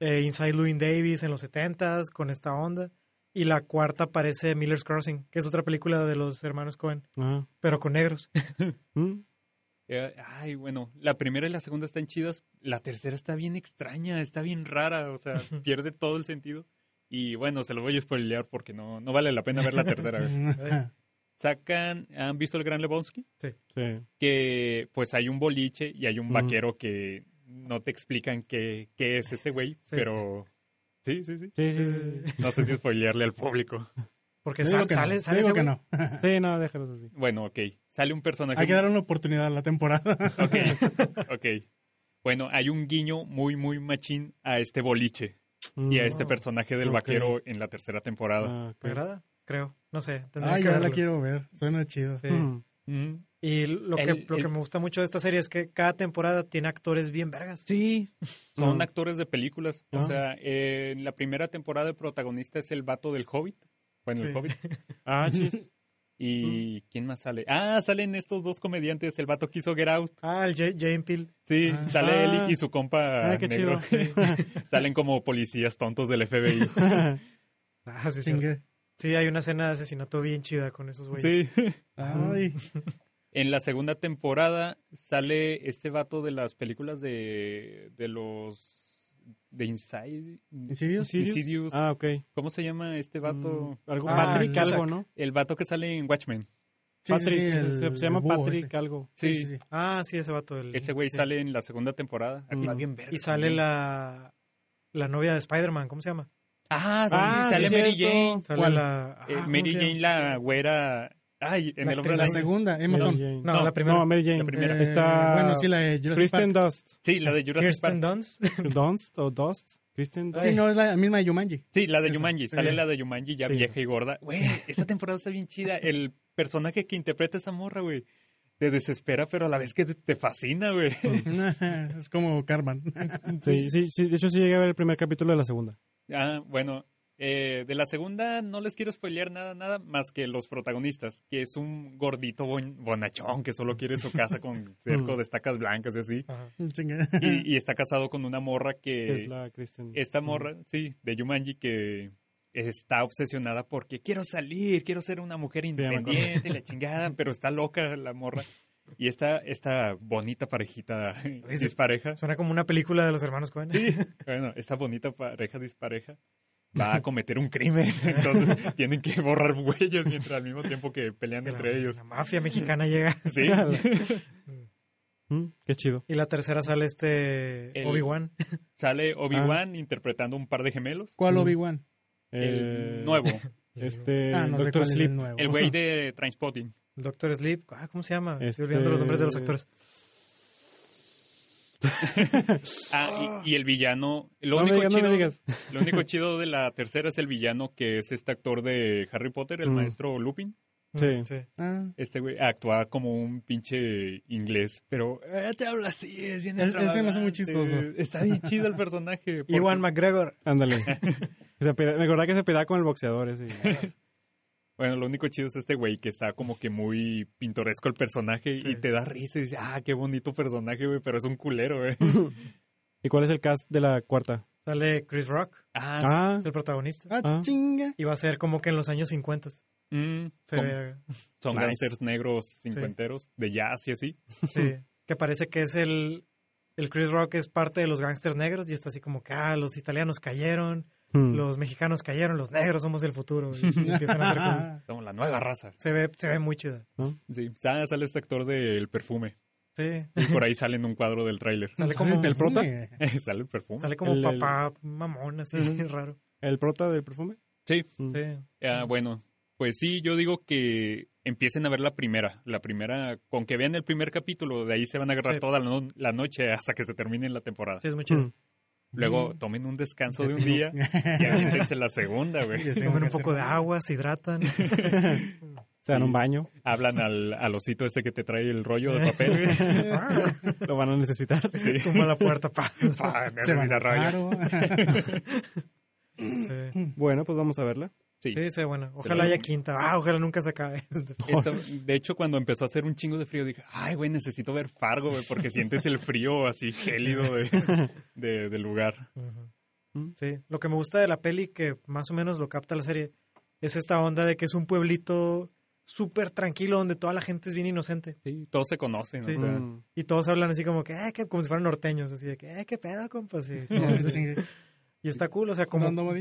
A: eh, Inside Louis Davis en los 70s con esta onda. Y la cuarta aparece Miller's Crossing, que es otra película de los hermanos Cohen,
D: Ah.
A: pero con negros.
D: Mm.
B: Eh, Ay, bueno, la primera y la segunda están chidas. La tercera está bien extraña, está bien rara, o sea, pierde todo el sentido. Y bueno, se lo voy a spoilear porque no, no vale la pena ver la tercera. Sacan, ¿han visto el Gran Lebowski?
D: Sí.
B: Que pues hay un boliche y hay un
D: Ujú.
B: vaquero que no te explican qué, qué es ese güey, pero sí, sí, sí.
D: Sí, sí, sí. sí.
B: No sé si spoilearle al público.
A: Porque
E: Yo digo
A: sal-
E: que
A: sale,
E: no.
A: sale
E: Yo digo
A: ese
E: que no.
D: Sí, no, déjalos así.
B: Bueno, ok. Sale un personaje
E: Hay que dar una oportunidad a la temporada.
B: Ok, ok. Bueno, hay un guiño muy, muy machín a este boliche y a este
A: Oh,
B: personaje del vaquero en la tercera temporada.
D: Ah.
A: ¿Me agrada? Creo. No sé. que
E: ya la quiero ver. Suena chido.
A: Sí.
D: Mm.
B: Mm.
A: Y lo, que,
B: El-
A: lo que
B: el-
A: me gusta mucho de esta serie es que cada temporada tiene actores bien vergas.
B: Sí, son
D: Ah.
B: actores de películas. O
D: Ah.
B: sea, eh, en la primera temporada el protagonista es el vato del Hobbit. Bueno, el. Hobbit.
D: Ah, chis.
B: ¿Y quién más sale? Ah, salen estos dos comediantes. El vato que hizo Get Out.
A: Ah, el Jane Peel.
B: Sí,
E: Ah.
B: sale
D: Ah.
B: él y, y su compa
D: Ah, qué
B: negro.
D: chido.
B: Salen como policías tontos del FBI.
A: Ah, sí, sí. Sí, hay una escena de asesinato bien chida con esos güeyes.
B: sí.
E: Ay.
B: En la segunda temporada sale este vato de las películas de, de los... de Inside...
E: ¿Insidious?
B: Insidious.
D: Ah, ok.
B: ¿Cómo se llama este vato?
D: Mm, algo
A: Ah,
D: Patrick,
A: el
D: algo. ¿no?
B: El vato que sale en Watchmen.
E: Sí, sí,
D: Patrick,
E: sí,
D: se-
E: el-
D: se, se
E: el
D: llama Patrick
E: ese.
D: algo.
B: Sí,
E: Sí, sí, sí.
A: Ah, sí, ese vato. El,
B: ese güey
A: sí.
B: sale en la segunda temporada.
D: Mm.
B: bien verga
A: Y sale
B: también.
A: la, la novia de Spider-Man, ¿cómo se llama?
B: Ah, sí,
D: Ah,
B: sale
D: sí,
B: Mary
D: cierto.
B: Jane.
A: Sale la... ah,
B: Eh,
A: ¿cómo
B: Mary Jane, la güera... Ay, en
A: La-
B: el hombre
E: La
B: araña.
E: segunda, Emma Stone.
A: No,
B: No,
A: la primera.
D: No, Mary Jane.
B: La primera.
E: Eh,
D: Está
E: Bueno, sí, la de Jurassic
D: Kristen
E: Park.
D: Dust.
B: Sí, la de Jurassic
A: Kirsten
B: Park.
A: Dunst.
D: Dunst o Dust. Kristen Dust.
E: Sí, no, es la misma de Yumanji.
B: Sí, la de
E: Esa, sí.
B: Sale la de Yumanji ya
D: Sí.
B: vieja y gorda. Güey, esa temporada está bien chida. El personaje que interpreta esa morra, güey, te desespera, pero a la vez que te, te fascina, güey.
E: es como Carmen.
D: Sí, sí, sí, de hecho sí llegué a ver el primer capítulo de la segunda.
B: Ah, bueno. Eh, de la segunda no les quiero spoilear nada, nada más que los protagonistas, que es un gordito bon- bonachón que solo quiere su casa con cerco de estacas blancas y así. Y, y está casado con una morra que...
D: es la Kristen.
B: Esta morra, sí, de Yumanji, que está obsesionada porque quiero salir, quiero ser una mujer independiente, la chingada, pero está loca la morra. Y esta, esta bonita parejita dispareja,
A: Suena como una película de los hermanos Cohen.
B: sí, bueno, esta bonita pareja dispareja va a cometer un crimen, entonces tienen que borrar huellas mientras al mismo tiempo que pelean
A: la-
B: entre ellos.
A: La mafia mexicana llega.
B: Sí,
D: Mm, qué chido.
A: Y la tercera sale este Obi-Wan.
B: sale Obi-Wan interpretando un par de gemelos.
E: ¿Cuál
D: Mm.
E: Obi-Wan?
B: El
D: Eh,
B: nuevo,
D: Este,
E: Ah, no
D: Doctor Sleep.
E: el
B: güey de Trainspotting.
A: El Doctor Sleep. Ah, ¿Cómo se llama?
D: Este-
A: Estoy olvidando los nombres de los actores.
B: Ah, y, y el villano, lo
D: No
B: único
D: digas,
B: chido,
D: me digas.
B: Lo único chido de la tercera es el villano, que es este actor de Harry Potter, el
D: Mm.
B: maestro Lupin.
D: Sí.
A: Sí.
E: Ah,
B: Este güey actuaba como un pinche inglés, pero eh, te habla así, es bien
E: me hace muy
B: extravagante.
E: chistoso.
B: Está bien chido el personaje. porque-
A: Iwan McGregor.
D: Ándale. Me acordaba que se pidaba con el boxeador ese.
B: Bueno, lo único chido es este güey que está como que muy pintoresco el personaje
A: Sí.
B: y te da risa y dices, ah, qué bonito personaje, güey, pero es un culero, güey.
D: ¿Y cuál es el cast de la cuarta?
A: Sale Chris Rock,
B: Ah,
D: Ah,
A: es el protagonista.
E: ah,
D: Ah.
E: chinga.
A: Y va a ser como que en los años 50.
B: mm,
A: Se
B: son,
A: ve-
B: son
D: Nice.
B: gangsters negros cincuenteros de jazz y así.
A: sí, que parece que es el, el Chris Rock es parte de los gangsters negros y está así como que, ah, los italianos cayeron,
D: hmm.
A: los mexicanos cayeron, los negros somos el futuro. Y empiezan a hacer cosas.
B: Somos la nueva raza.
A: Se ve, se ve muy chida.
B: Sí, sale este actor del perfume.
A: Sí.
B: Y por ahí sale en un cuadro del tráiler.
A: Sale como,
D: ¿El prota?
B: sale el perfume.
A: sale como
D: El- el-
A: papá mamón, así, raro.
D: ¿El prota del perfume?
B: Sí,
D: Mm.
A: Sí.
B: Ah, bueno, pues sí, yo digo que empiecen a ver la primera. La primera, con que vean el primer capítulo, de ahí se van a agarrar
A: Sí.
B: toda la, no- la noche hasta que se termine la temporada.
A: Sí, es muy chido.
D: Mm.
B: Luego tomen un descanso de un día y aviéntense la segunda, güey.
A: Tomen un poco de agua, se hidratan.
D: Se dan un baño.
B: Hablan al, al osito este que te trae el rollo de papel.
D: Lo van a necesitar.
B: Sí.
A: Tumba la puerta, pa.
B: Pa,
E: Se van a.
D: Bueno, pues vamos a verla.
B: Sí.
A: Sí, sí, bueno. Ojalá haya quinta. Ah, ojalá nunca se acabe.
B: Esta- de hecho, cuando empezó a hacer un chingo de frío, dije, ay, güey, necesito ver Fargo, güey, porque sientes el frío así gélido de, de- del lugar.
D: Mm.
A: Sí, lo que me gusta de la peli, que más o menos lo capta la serie, es esta onda de que es un pueblito súper tranquilo donde toda la gente es bien inocente.
B: Sí, todos se conocen.
A: Sí.
B: o sea,
D: Mm.
A: Y todos hablan así como que, eh, que como si fueran norteños, así de que, eh, qué pedo, compa. Sí. Y está cool, o sea,
E: ¿Cómo
A: como,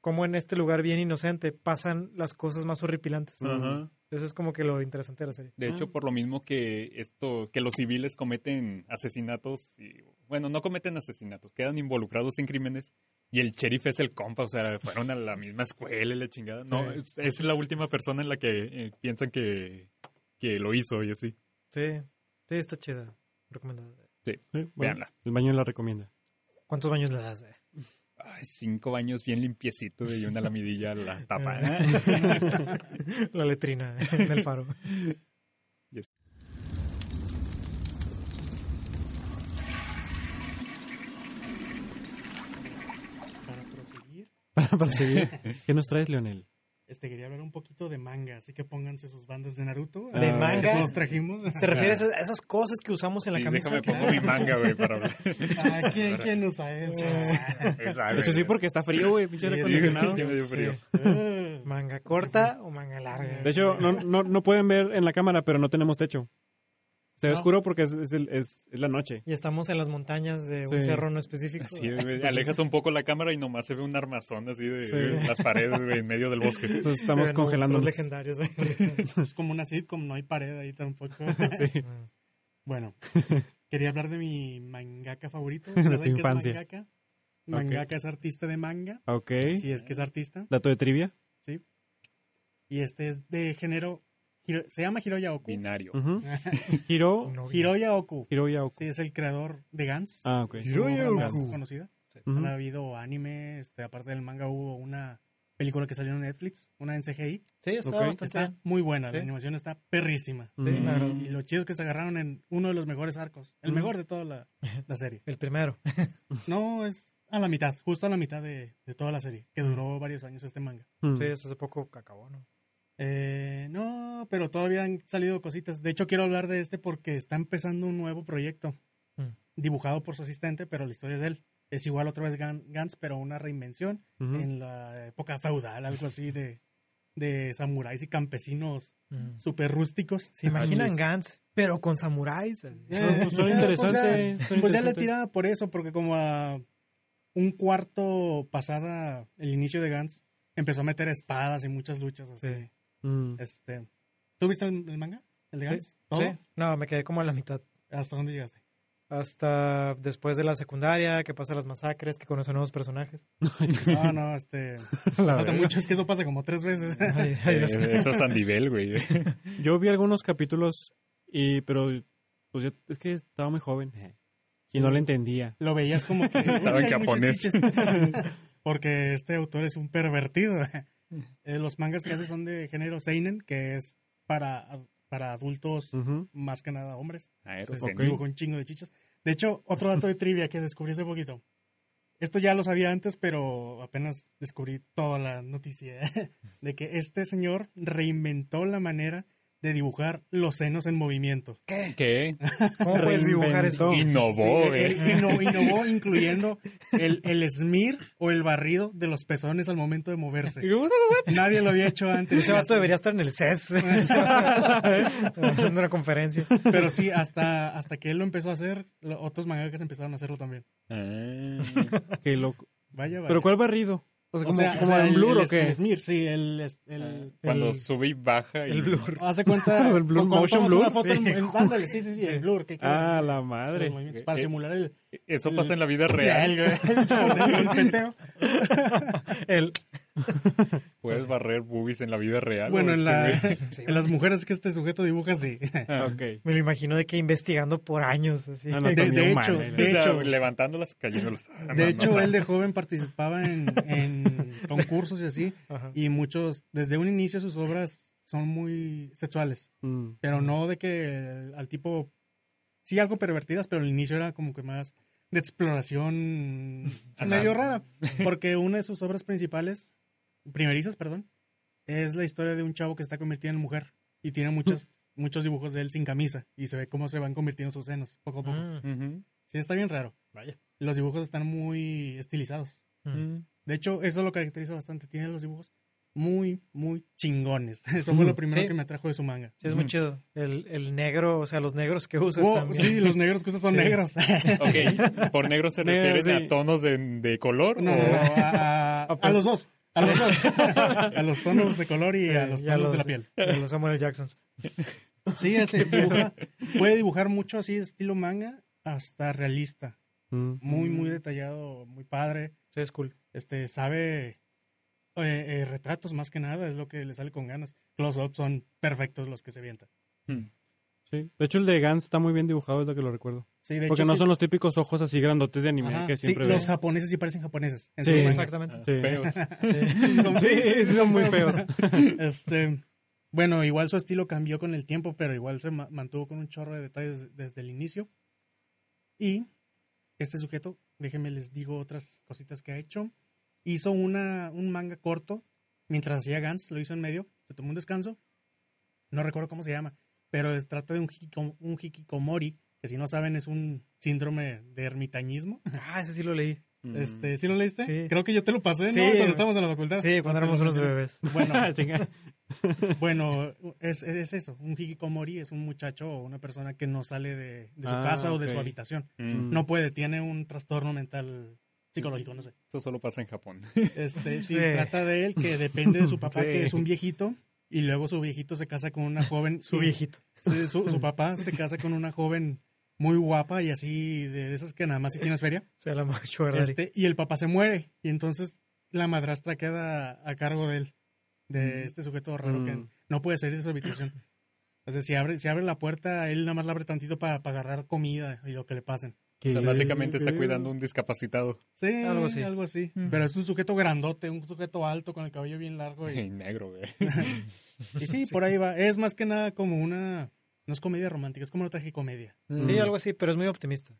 A: como en este lugar bien inocente pasan las cosas más horripilantes.
B: Ajá.
A: Eso es como que lo interesante de la serie.
B: De hecho, por lo mismo que esto, que los civiles cometen asesinatos, y, bueno, no cometen asesinatos, quedan involucrados en crímenes, y el sheriff es el compa, o sea, fueron a la misma escuela y la chingada. No,
A: Sí.
B: es, es la última persona en la que eh, piensan que, que lo hizo y así.
A: Sí, sí, está chida. Recomendada.
D: Sí, bueno,
B: Véanla.
D: el baño la recomienda.
A: ¿Cuántos baños le das? eh?
B: Ay, cinco baños bien limpiecitos y una lamidilla a la tapa.
A: la letrina en el faro.
E: Para proseguir,
D: Para, para seguir. ¿Qué nos traes, Leonel?
E: Este, quería hablar un poquito de manga, así que pónganse sus bandas de Naruto.
A: ¿De
E: Ah,
A: manga?
E: que Todos trajimos.
A: ¿Te refieres a esas cosas que usamos en la
B: Sí,
A: camisa?
B: déjame pongo mi manga, güey, para hablar.
E: Ah, ¿quién, ¿Quién usa eso?
D: De hecho, sí, porque está frío, güey. Pinche aire
E: Sí,
D: acondicionado.
B: Me dio frío.
A: ¿Manga corta o manga larga?
D: De hecho, no, no, no pueden ver en la cámara, pero no tenemos techo. Se ve
A: No.
D: oscuro porque es, es, el- es- es la noche.
A: Y estamos en las montañas de un
D: Sí.
A: cerro no específico.
B: Así, güey, alejas un poco la cámara y nomás se ve un armazón así de
D: Sí.
B: de las paredes, en medio del bosque.
D: Entonces estamos congelando.
A: legendarios.
E: Es como una sitcom, no hay pared ahí tampoco.
D: Sí.
E: Bueno, quería hablar de mi mangaka favorito.
D: De
E: ¿Saben
D: tu
E: qué es
D: infancia.
E: mangaka? Mangaka es artista de manga,
D: Ok.
E: si es que es artista.
D: Dato de trivia.
E: Y este es de género, Hiro- se llama Hiroya Oku.
B: Binario.
D: Ujú. Hiro.
A: No,
E: Hiroya Oku.
D: Hiroya Oku.
E: Sí, es el creador de Gans.
D: Ah, ok.
E: su obra más
A: Oku.
E: conocida. Ha habido anime, este, aparte del manga hubo una película que salió en Netflix, una en CGI.
A: Sí, está
D: Ok.
A: bastante
E: Está muy buena, la animación está perrísima.
A: Sí, verdad.
D: Mm.
E: Y lo chido es que se agarraron en uno de los mejores arcos, el
D: Mm.
E: mejor de toda la, la serie.
A: El primero.
E: No, es a la mitad, justo a la mitad de, de toda la serie, que duró varios años este manga.
D: Mm.
A: Sí, eso hace poco que acabó, ¿no?
E: Eh, no, pero todavía han salido cositas. De hecho, quiero hablar de este porque está empezando un nuevo proyecto,
A: Mm.
E: dibujado por su asistente, pero la historia es de él. Es igual otra vez Gan- Gantz, pero una reinvención en la época feudal, algo así de, de samuráis y campesinos
A: Mm.
E: súper rústicos.
A: ¿Se imaginan. Gantz, pero con samuráis?
E: Eh,
D: pues, suena
E: eh,
D: interesante,
E: Pues ya, pues le tiraba por eso, porque como a un cuarto pasada el inicio de Gantz, empezó a meter espadas y muchas luchas así.
A: Sí.
D: Mm.
E: Este, ¿Tú viste el, el manga? ¿El de
A: Sí.
E: Gantz? ¿Todo?
A: Sí. No, me quedé como a la mitad.
E: ¿Hasta dónde llegaste?
A: Hasta después de la secundaria, que pasa las masacres, que conocen nuevos personajes.
E: No, no, este.
D: La
E: falta mucho, es que eso pasa como tres veces.
A: Ay, ay, Dios.
B: Eh, eso es Sandivel, güey.
D: Yo vi algunos capítulos, y pero pues yo es que estaba muy joven eh, y no le entendía.
E: Lo veías como que.
B: Estaba en
E: "Uy, hay muchas
B: japonés".
E: chiches". Porque este autor es un pervertido. Eh, los mangas que hace son de género Seinen, que es para, para adultos,
D: Ujú.
E: más que nada hombres.
B: Aeros,
E: Pues,
B: en-
E: dibujó un chingo de chichas. De hecho, otro dato de trivia que descubrí hace poquito. Esto ya lo sabía antes, pero apenas descubrí toda la noticia de que este señor reinventó la manera de dibujar los senos en movimiento.
B: ¿Qué?
A: ¿Cómo puedes dibujar eso?
B: Innovó,
E: Sí,
B: eh.
E: él inno- innovó incluyendo el, el smear o el barrido de los pezones al momento de moverse. Nadie lo había hecho antes.
A: Ese vato debería estar en el CES. Dando una conferencia.
E: Pero sí, hasta, hasta que él lo empezó a hacer, otros mangakas empezaron a hacerlo también.
B: Ah.
D: Qué loco.
E: Vaya, vaya.
D: ¿Pero cuál barrido? O sea,
E: O
D: como,
E: sea,
D: como
E: o sea,
D: en
E: el-
D: Blur
E: el,
D: o qué?
E: El smear, sí, el... es- el-
B: Cuando
A: El-
B: sube y baja. y-
A: El blur.
E: Hace cuenta...
D: El blur,
E: cuando
D: motion
E: tomas
D: blur.
E: una foto en-
A: Sí.
E: en- ándale, sí, sí, sí, el blur. que
D: Ah, la madre.
E: movimientos para
B: Eh,
E: simular el...
B: Eso pasa en la vida real.
E: el,
B: Puedes barrer boobies en la vida real.
E: Bueno, en, la,
B: este
E: en las mujeres que este sujeto dibuja, sí.
D: Ok.
A: me lo imagino de que investigando por años. Así.
D: Ah, no,
E: De-
D: también
E: de hecho,
D: eh.
E: de hecho-
B: levantándolas, cayéndolas. Ah, no,
E: De
B: no,
E: hecho,
B: no.
E: él de joven participaba en, en concursos y así,
A: Ajá.
E: y muchos, desde un inicio sus obras son muy sexuales,
D: Mm.
E: pero no de que al tipo, sí algo pervertidas, pero el inicio era como que más de exploración medio rara, porque una de sus obras principales, primerizas, perdón, es la historia de un chavo que está convirtiendo en mujer y tiene muchos, muchos dibujos de él sin camisa y se ve cómo se van convirtiendo sus senos poco a poco.
A: Mm.
E: Sí, está bien raro.
A: Vaya.
E: Los dibujos están muy estilizados.
A: Mm.
E: De hecho, eso lo caracteriza bastante. Tiene los dibujos muy, muy chingones. Eso fue lo primero
A: Sí.
E: que me atrajo de su manga.
A: Sí, es muy chido. El, el negro, o sea, los negros que usas
E: Oh,
A: también.
E: sí, los negros que usas son
A: Sí.
E: negros.
B: Ok, por negro se
D: sí.
B: a tonos de, de color
E: No,
B: o
E: no, no, a, a-
D: pues.
E: a los dos. A los dos. a los tonos de color y
A: Sí,
E: a los
A: y a
E: tonos de la
A: los-
E: piel.
A: de los Samuel Jacksons.
E: Sí, ese dibuja, puede dibujar mucho así de estilo manga hasta realista.
D: Mm.
E: Muy, muy detallado, muy padre.
A: Sí, es cool.
E: Este, sabe eh, eh, retratos más que nada, es lo que le sale con ganas. Close-ups son perfectos los que se avientan.
B: Hmm.
D: Sí. De hecho, el de Gans está muy bien dibujado, es lo que lo recuerdo.
E: Sí, de
D: Porque
E: hecho,
D: no
E: sí-
D: son los típicos ojos así grandotes de anime
E: Ajá,
D: que
E: sí,
D: siempre
E: los
D: ves.
E: japoneses sí parecen japoneses. en
D: Sí,
E: sus.
A: Exactamente.
D: Sí.
B: feos.
E: Sí, son,
D: Sí, sí, son muy feos.
E: Este, bueno, igual su estilo cambió con el tiempo, pero igual se ma- mantuvo con un chorro de detalles desde el inicio. Y este sujeto, déjenme les digo otras cositas que ha hecho. Hizo una, un manga corto mientras hacía Gans, lo hizo en medio, se tomó un descanso. No recuerdo cómo se llama, pero trata de un, hikiko- un hikikomori, que si no saben es un síndrome de ermitañismo.
A: Ah, ese sí lo leí.
B: Mm.
E: Este, ¿Sí lo leíste?
A: Sí.
E: Creo que yo te lo pasé,
A: Sí,
E: ¿no? Cuando estábamos en la facultad.
A: Sí, cuando éramos unos bebés.
E: Bueno, bueno, es, es eso. Un hikikomori es un muchacho o una persona que no sale de, de su
D: Ah,
E: casa o de su habitación.
B: Mm.
E: No puede, tiene un trastorno mental psicológico, no sé.
B: Eso solo pasa en Japón.
E: Este, sí,
A: Sí.
E: trata de él que depende de su papá,
D: Sí.
E: que es un viejito, y luego su viejito se casa con una joven.
A: Su
E: y-
A: viejito.
E: sí, su, su papá se casa con una joven muy guapa y así de esas que nada más si tienes feria.
A: Se la macho.
E: Este, y el papá se muere, y entonces la madrastra queda a cargo de él, de este sujeto raro que
D: Mm.
E: no puede salir de su habitación. O sea, si abre, si abre la puerta, él nada más la abre tantito para agarrar comida y lo que le pasen.
B: O sea,
D: ¿Qué?
B: básicamente está cuidando un discapacitado.
E: Sí,
A: Algo así.
E: Algo así. Pero es un sujeto grandote, un sujeto alto con el cabello bien largo. Y,
B: Y negro, güey.
E: y sí, por ahí va. Es más que nada como una... No es comedia romántica, es como una tragicomedia.
A: Sí,
D: Mm.
A: algo así, pero es muy optimista.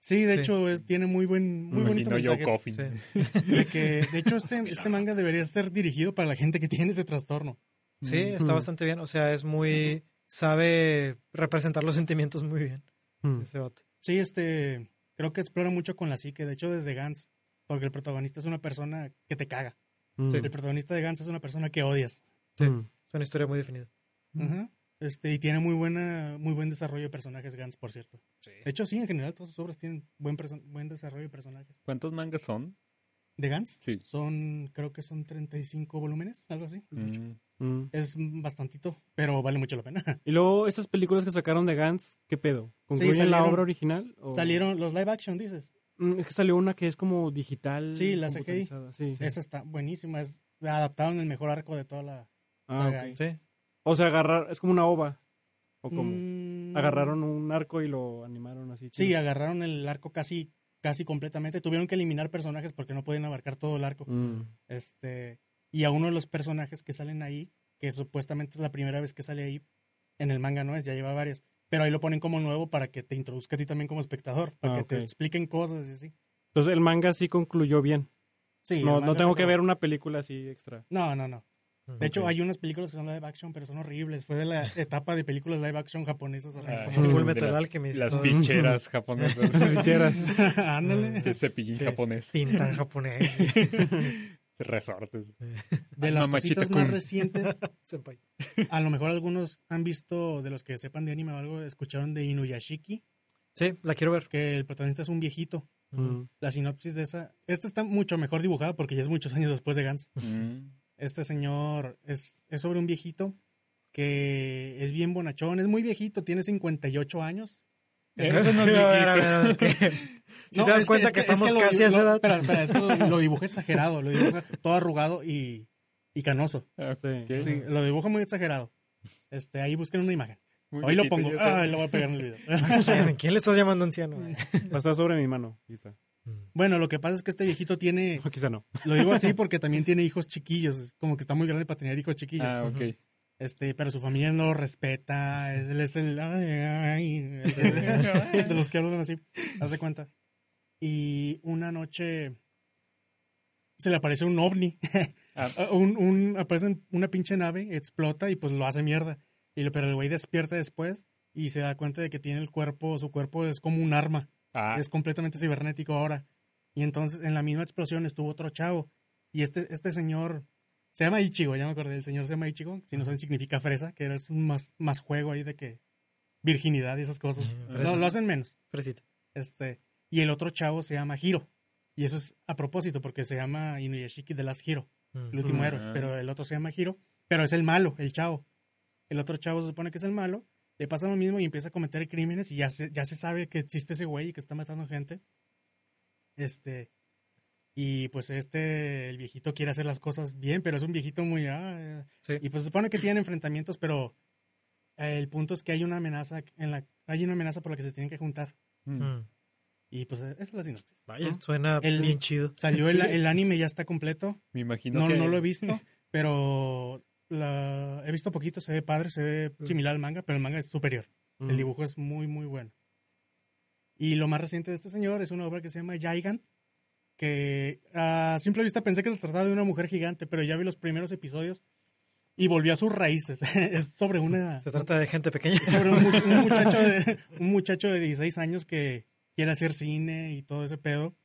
E: Sí, de
A: Sí.
E: hecho, es, tiene muy buen muy bonito
B: yo
E: mensaje.
B: Coffin.
A: Sí.
E: De, que, de hecho, este, este manga debería ser dirigido para la gente que tiene ese trastorno.
A: Sí, está bastante bien. O sea, es muy. Sabe representar los sentimientos muy bien.
D: Mm.
A: Ese vato.
E: Sí, este, creo que explora mucho con la psique, de hecho desde Gans, porque el protagonista es una persona que te caga.
D: Mm.
E: El protagonista de Gans es una persona que odias.
A: Sí.
D: Mm.
A: Es una historia muy definida.
E: Ajá. Este, y tiene muy buena, muy buen desarrollo de personajes Gans, por cierto.
A: Sí.
E: De hecho, sí, en general todas sus obras tienen buen, buen desarrollo de personajes.
B: ¿Cuántos mangas son?
E: ¿De Gans?
B: Sí.
E: Son, creo que son 35 volúmenes, algo así.
B: Mm.
D: Mm.
E: Es bastantito, pero vale mucho la pena.
D: Y luego, estas películas que sacaron de Gantz, ¿qué pedo? ¿Concluyen la
E: salieron-
D: obra original? o-
E: Salieron los live action, dices.
D: Mm, Es que salió una que es como digital.
E: Sí, la CGI.
D: Sí.
E: Esa está buenísima, es adaptaron el mejor arco de toda la
D: Ah,
E: saga.
A: Sí.
D: O sea, agarrar, es como una ova. O como.
E: Mm,
D: Agarraron un arco y lo animaron así.
E: Sí, agarraron el arco casi, casi completamente. Tuvieron que eliminar personajes porque no pueden abarcar todo el arco.
D: Mm.
E: Este, y a uno de los personajes que salen ahí que supuestamente es la primera vez que sale ahí. En el manga no es, ya lleva varias. Pero ahí lo ponen como nuevo para que te introduzca a ti también como espectador, para
D: Ah,
E: que te expliquen cosas y así.
D: Entonces el manga sí concluyó bien.
E: Sí,
D: no, no tengo que ver una película así extra.
E: No, no, no. De hecho, hay unas películas que son live action, pero son horribles. Fue de la etapa de películas live action japonesas.
B: Ah,
A: Como Metal
B: la-
A: Alchemist.
B: Las
A: todo.
B: ficheras japonesas.
D: Ficheras.
E: Ándale.
B: De cepillín
A: Sí.
B: japonés.
A: Tinta en japonés.
B: Resortes.
E: De las cositas más recientes,
A: Senpai.
E: a lo mejor algunos han visto, de los que sepan de anime o algo, escucharon de Inuyashiki,
A: Sí, la quiero ver.
E: que el protagonista es un viejito.
D: Mm.
E: La sinopsis de esa... Esta está mucho mejor dibujada porque ya es muchos años después de Gans.
B: Mm.
E: Este señor es, es sobre un viejito que es bien bonachón, es muy viejito, tiene 58 años.
B: Eso no es
A: Si
E: No,
A: te das
E: es
A: cuenta que,
E: es
A: estamos casi a esa edad.
E: Espera, espera, es que lo, lo dibuja exagerado, lo dibuja todo arrugado y, y canoso.
D: Sí.
B: ¿Qué?
E: Sí, lo dibuja muy exagerado. Este, ahí busquen una imagen.
B: Muy
E: Hoy lo pongo. Ah, lo voy a pegar en el video.
A: ¿Quién, quién le estás llamando anciano?
D: Va a estar sobre mi mano. Quizá.
E: bueno, lo que pasa es que este viejito tiene,
D: O quizá no.
E: lo digo así porque también tiene hijos chiquillos, es como que está muy grande para tener hijos chiquillos.
B: Ah, ok.
E: Este, pero su familia no lo respeta, es- él es el, ay, ay, el de, de los que hablan así, haz de cuenta. Y una noche se le aparece un ovni,
B: Ah,
E: un, un, aparece una pinche nave, explota y pues lo hace mierda. Y lo, pero el güey despierta después y se da cuenta de que tiene el cuerpo, su cuerpo es como un arma,
B: ah,
E: es completamente cibernético ahora. Y entonces en la misma explosión estuvo otro chavo. Y este, este señor se llama Ichigo, ya me acordé, el señor se llama Ichigo, si no saben significa fresa, que es un más, más juego ahí de que virginidad y esas cosas.
A: Fresa.
E: lo hacen menos.
A: Fresita.
E: Este, y el otro chavo se llama Hiro. Y eso es a propósito, porque se llama Inuyashiki de las Hiro, el último
B: Mm.
E: héroe. Pero el otro se llama Hiro, pero es el malo, el chavo. El otro chavo se supone que es el malo, le pasa lo mismo y empieza a cometer crímenes y ya se, ya se sabe que existe ese güey y que está matando gente. Este, y pues este, el viejito quiere hacer las cosas bien, pero es un viejito muy... ah,
A: Sí.
E: y pues se supone que tienen enfrentamientos, pero el punto es que hay una amenaza en la hay una amenaza por la que se tienen que juntar.
B: mm.
A: Mm.
E: Y pues esa es la sinopsis.
A: Vaya, suena
E: El-
A: bien chido.
E: Salió el, el anime, ya está completo.
B: Me imagino
E: No,
B: que...
E: no lo he visto, pero la, he visto poquito, se ve padre, se ve similar al manga, pero el manga es superior.
D: Mm.
E: El dibujo es muy, muy bueno. Y lo más reciente de este señor es una obra que se llama Gigant, que a simple vista pensé que se trataba de una mujer gigante, pero ya vi los primeros episodios y volvió a sus raíces. es sobre una
A: Se trata de gente pequeña.
E: sobre un muchacho de, un muchacho de 16 años que quiere hacer cine y todo ese pedo,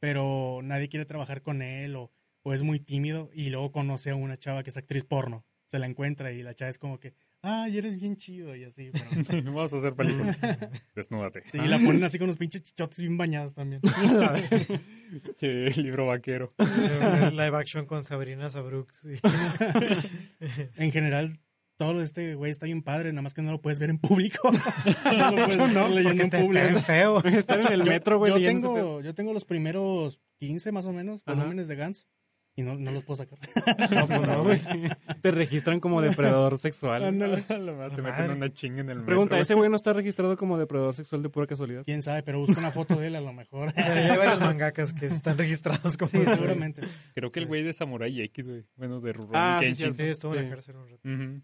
E: pero nadie quiere trabajar con él o, o es muy tímido y luego conoce a una chava que es actriz porno. Se la encuentra y la chava es como que, ay, eres bien chido y así. Pero,
B: Vamos a hacer películas. Desnúdate.
E: sí, y la ponen así con los pinches chichotes bien bañados también.
B: Che, libro vaquero.
A: Live action con Sabrina Sabrux. y-
E: En general, todo lo de este güey está bien padre, nada más que no lo puedes ver en público. no lo puedes estar leyendo en público.
A: caen feo.
D: Estar en el metro, güey,
E: yo,
D: pedo.
E: tengo, yo tengo los primeros 15 más o menos
D: Ajá.
E: volúmenes de Gans y no, no los puedo sacar.
D: No, pues no, güey. Te registran como depredador sexual.
E: Ándale.
B: Madre, te meten una chinga en el metro.
D: Pregunta, ¿ese güey no está registrado como depredador sexual de pura casualidad?
E: Quién sabe, pero busca una foto de él a lo mejor.
A: Hay varios mangakas que están registrados como.
E: Sí, seguramente.
B: Creo que el güey de Samurai X, güey. Bueno, de Rurouni
D: Ah, sí,
B: Kenshin.
A: Sí, estuvo en
D: Sí.
A: la cárcel un rato.
B: Ujú.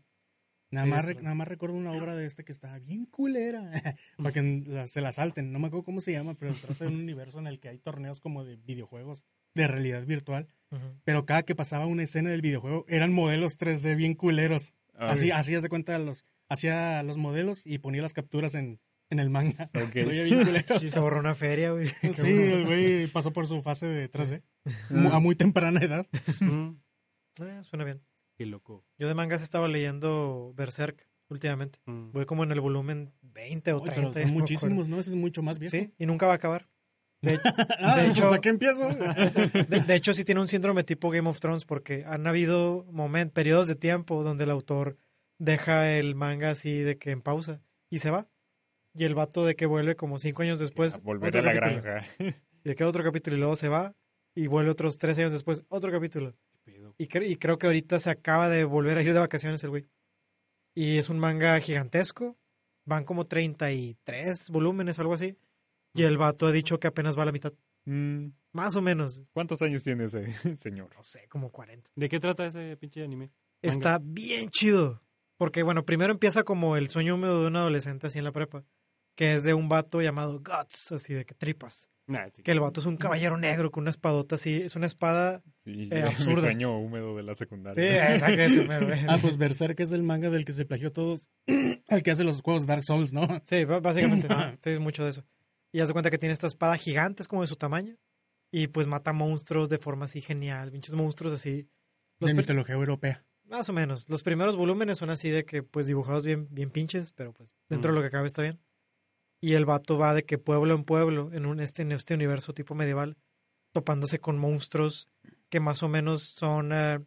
E: Nada,
A: Sí,
E: más, re- nada más recuerdo una obra de este que está bien culera. para que la- se la salten. No me acuerdo cómo se llama, pero trata de un universo en el que hay torneos como de videojuegos de realidad virtual.
A: Ujú.
E: Pero cada que pasaba una escena del videojuego eran modelos 3D bien culeros.
B: Ah,
E: Así, así haz de cuenta, los, hacía los modelos y ponía las capturas en, en el manga. Se.
A: Sí, se borró una feria, güey.
E: Sí, el güey pasó por su fase de 3D mu- a muy temprana edad.
D: Mm.
A: Eh, suena bien.
D: Qué loco.
A: Yo de mangas estaba leyendo Berserk últimamente.
D: Mm.
A: Voy como en el volumen 20 o
E: Ay,
A: 30.
E: pero
A: ya
E: son muchísimos, ¿no? Ese es mucho más viejo.
A: Sí, y nunca va a acabar. De,
E: Ah,
A: de hecho,
E: ¿para qué empiezo?
A: de, de hecho, sí tiene un síndrome tipo Game of Thrones porque han habido momentos, periodos de tiempo donde el autor deja el manga así de que en pausa y se va. Y el vato de que vuelve como cinco años después.
B: A volver a la
A: capítulo.
B: granja.
A: Y de que otro capítulo y luego se va y vuelve otros tres años después, otro capítulo. Y, cre- y creo que ahorita se acaba de volver a ir de vacaciones el güey. Y es un manga gigantesco. Van como 33 volúmenes, algo así. Y el vato ha dicho que apenas va a la mitad.
B: Mm,
A: Más o menos.
B: ¿Cuántos años tiene ese señor?
A: No sé, como 40.
D: ¿De qué trata ese pinche anime?
A: Está bien chido. Porque, bueno, primero empieza como el sueño húmedo de un adolescente así en la prepa. Que es de un vato llamado Guts, así de que tripas.
D: Nah, sí.
A: Que el vato es un caballero negro con una espadota así. Es una espada.
B: Sí,
A: Eh,
B: mi
A: absurda.
B: sueño húmedo de la
A: Sí,
B: secundaria.
A: exacto, ese mero, eh.
E: Ah, pues Berserk es el manga del que se plagió todo. el que hace los juegos Dark Souls, ¿no?
A: Sí, básicamente, ¿no? Sí, es mucho de eso. Y hace cuenta que tiene esta espada gigante, es como de su tamaño. Y pues mata monstruos de forma así genial. Pinches monstruos así. Los
E: de mitología europea.
A: Más o menos. Los primeros volúmenes son así de que, pues, dibujados bien, bien pinches, pero pues dentro de lo que cabe está bien. Y el vato va de que pueblo en pueblo, en, un, este, en este universo tipo medieval, topándose con monstruos que más o menos son eh,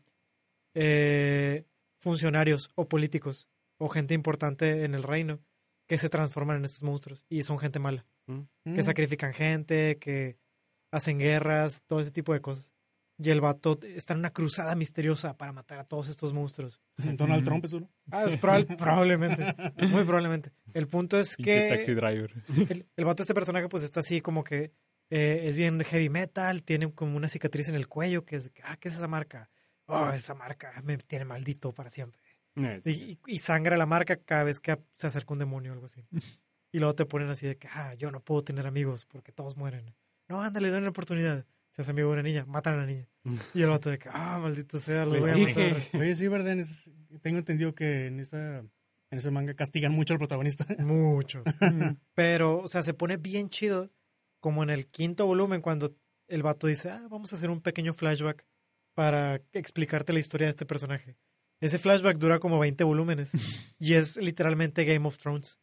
A: eh, funcionarios o políticos o gente importante en el reino que se transforman en estos monstruos y son gente mala, que
E: Mm.
A: sacrifican gente, que hacen guerras, todo ese tipo de cosas. Y el vato está en una cruzada misteriosa para matar a todos estos monstruos.
E: Donald Trump es uno.
A: Ah, es probable- probablemente. Muy probablemente. El punto es
B: Pinche taxi
A: que
B: driver.
A: el, el vato, este personaje, pues está así como que eh, es bien heavy metal, tiene como una cicatriz en el cuello, que es, ah, ¿qué es esa marca? Oh, esa marca me tiene maldito para siempre.
D: Sí.
A: Y, y sangra la marca cada vez que se acerca un demonio o algo así. Y luego te ponen así de que, ah, yo no puedo tener amigos porque todos mueren. No, ándale, dale la oportunidad. Se hace amigo de una niña, matan a la niña. Y el vato de que, ah, maldito sea, lo voy a matar.
E: Oye, sí, ¿verdad? En ese- tengo entendido que en esa en ese manga castigan mucho al protagonista.
A: Mucho. Pero, o sea, se pone bien chido como en el quinto volumen cuando el vato dice, ah, vamos a hacer un pequeño flashback para explicarte la historia de este personaje. Ese flashback dura como 20 volúmenes y es literalmente Game of Thrones.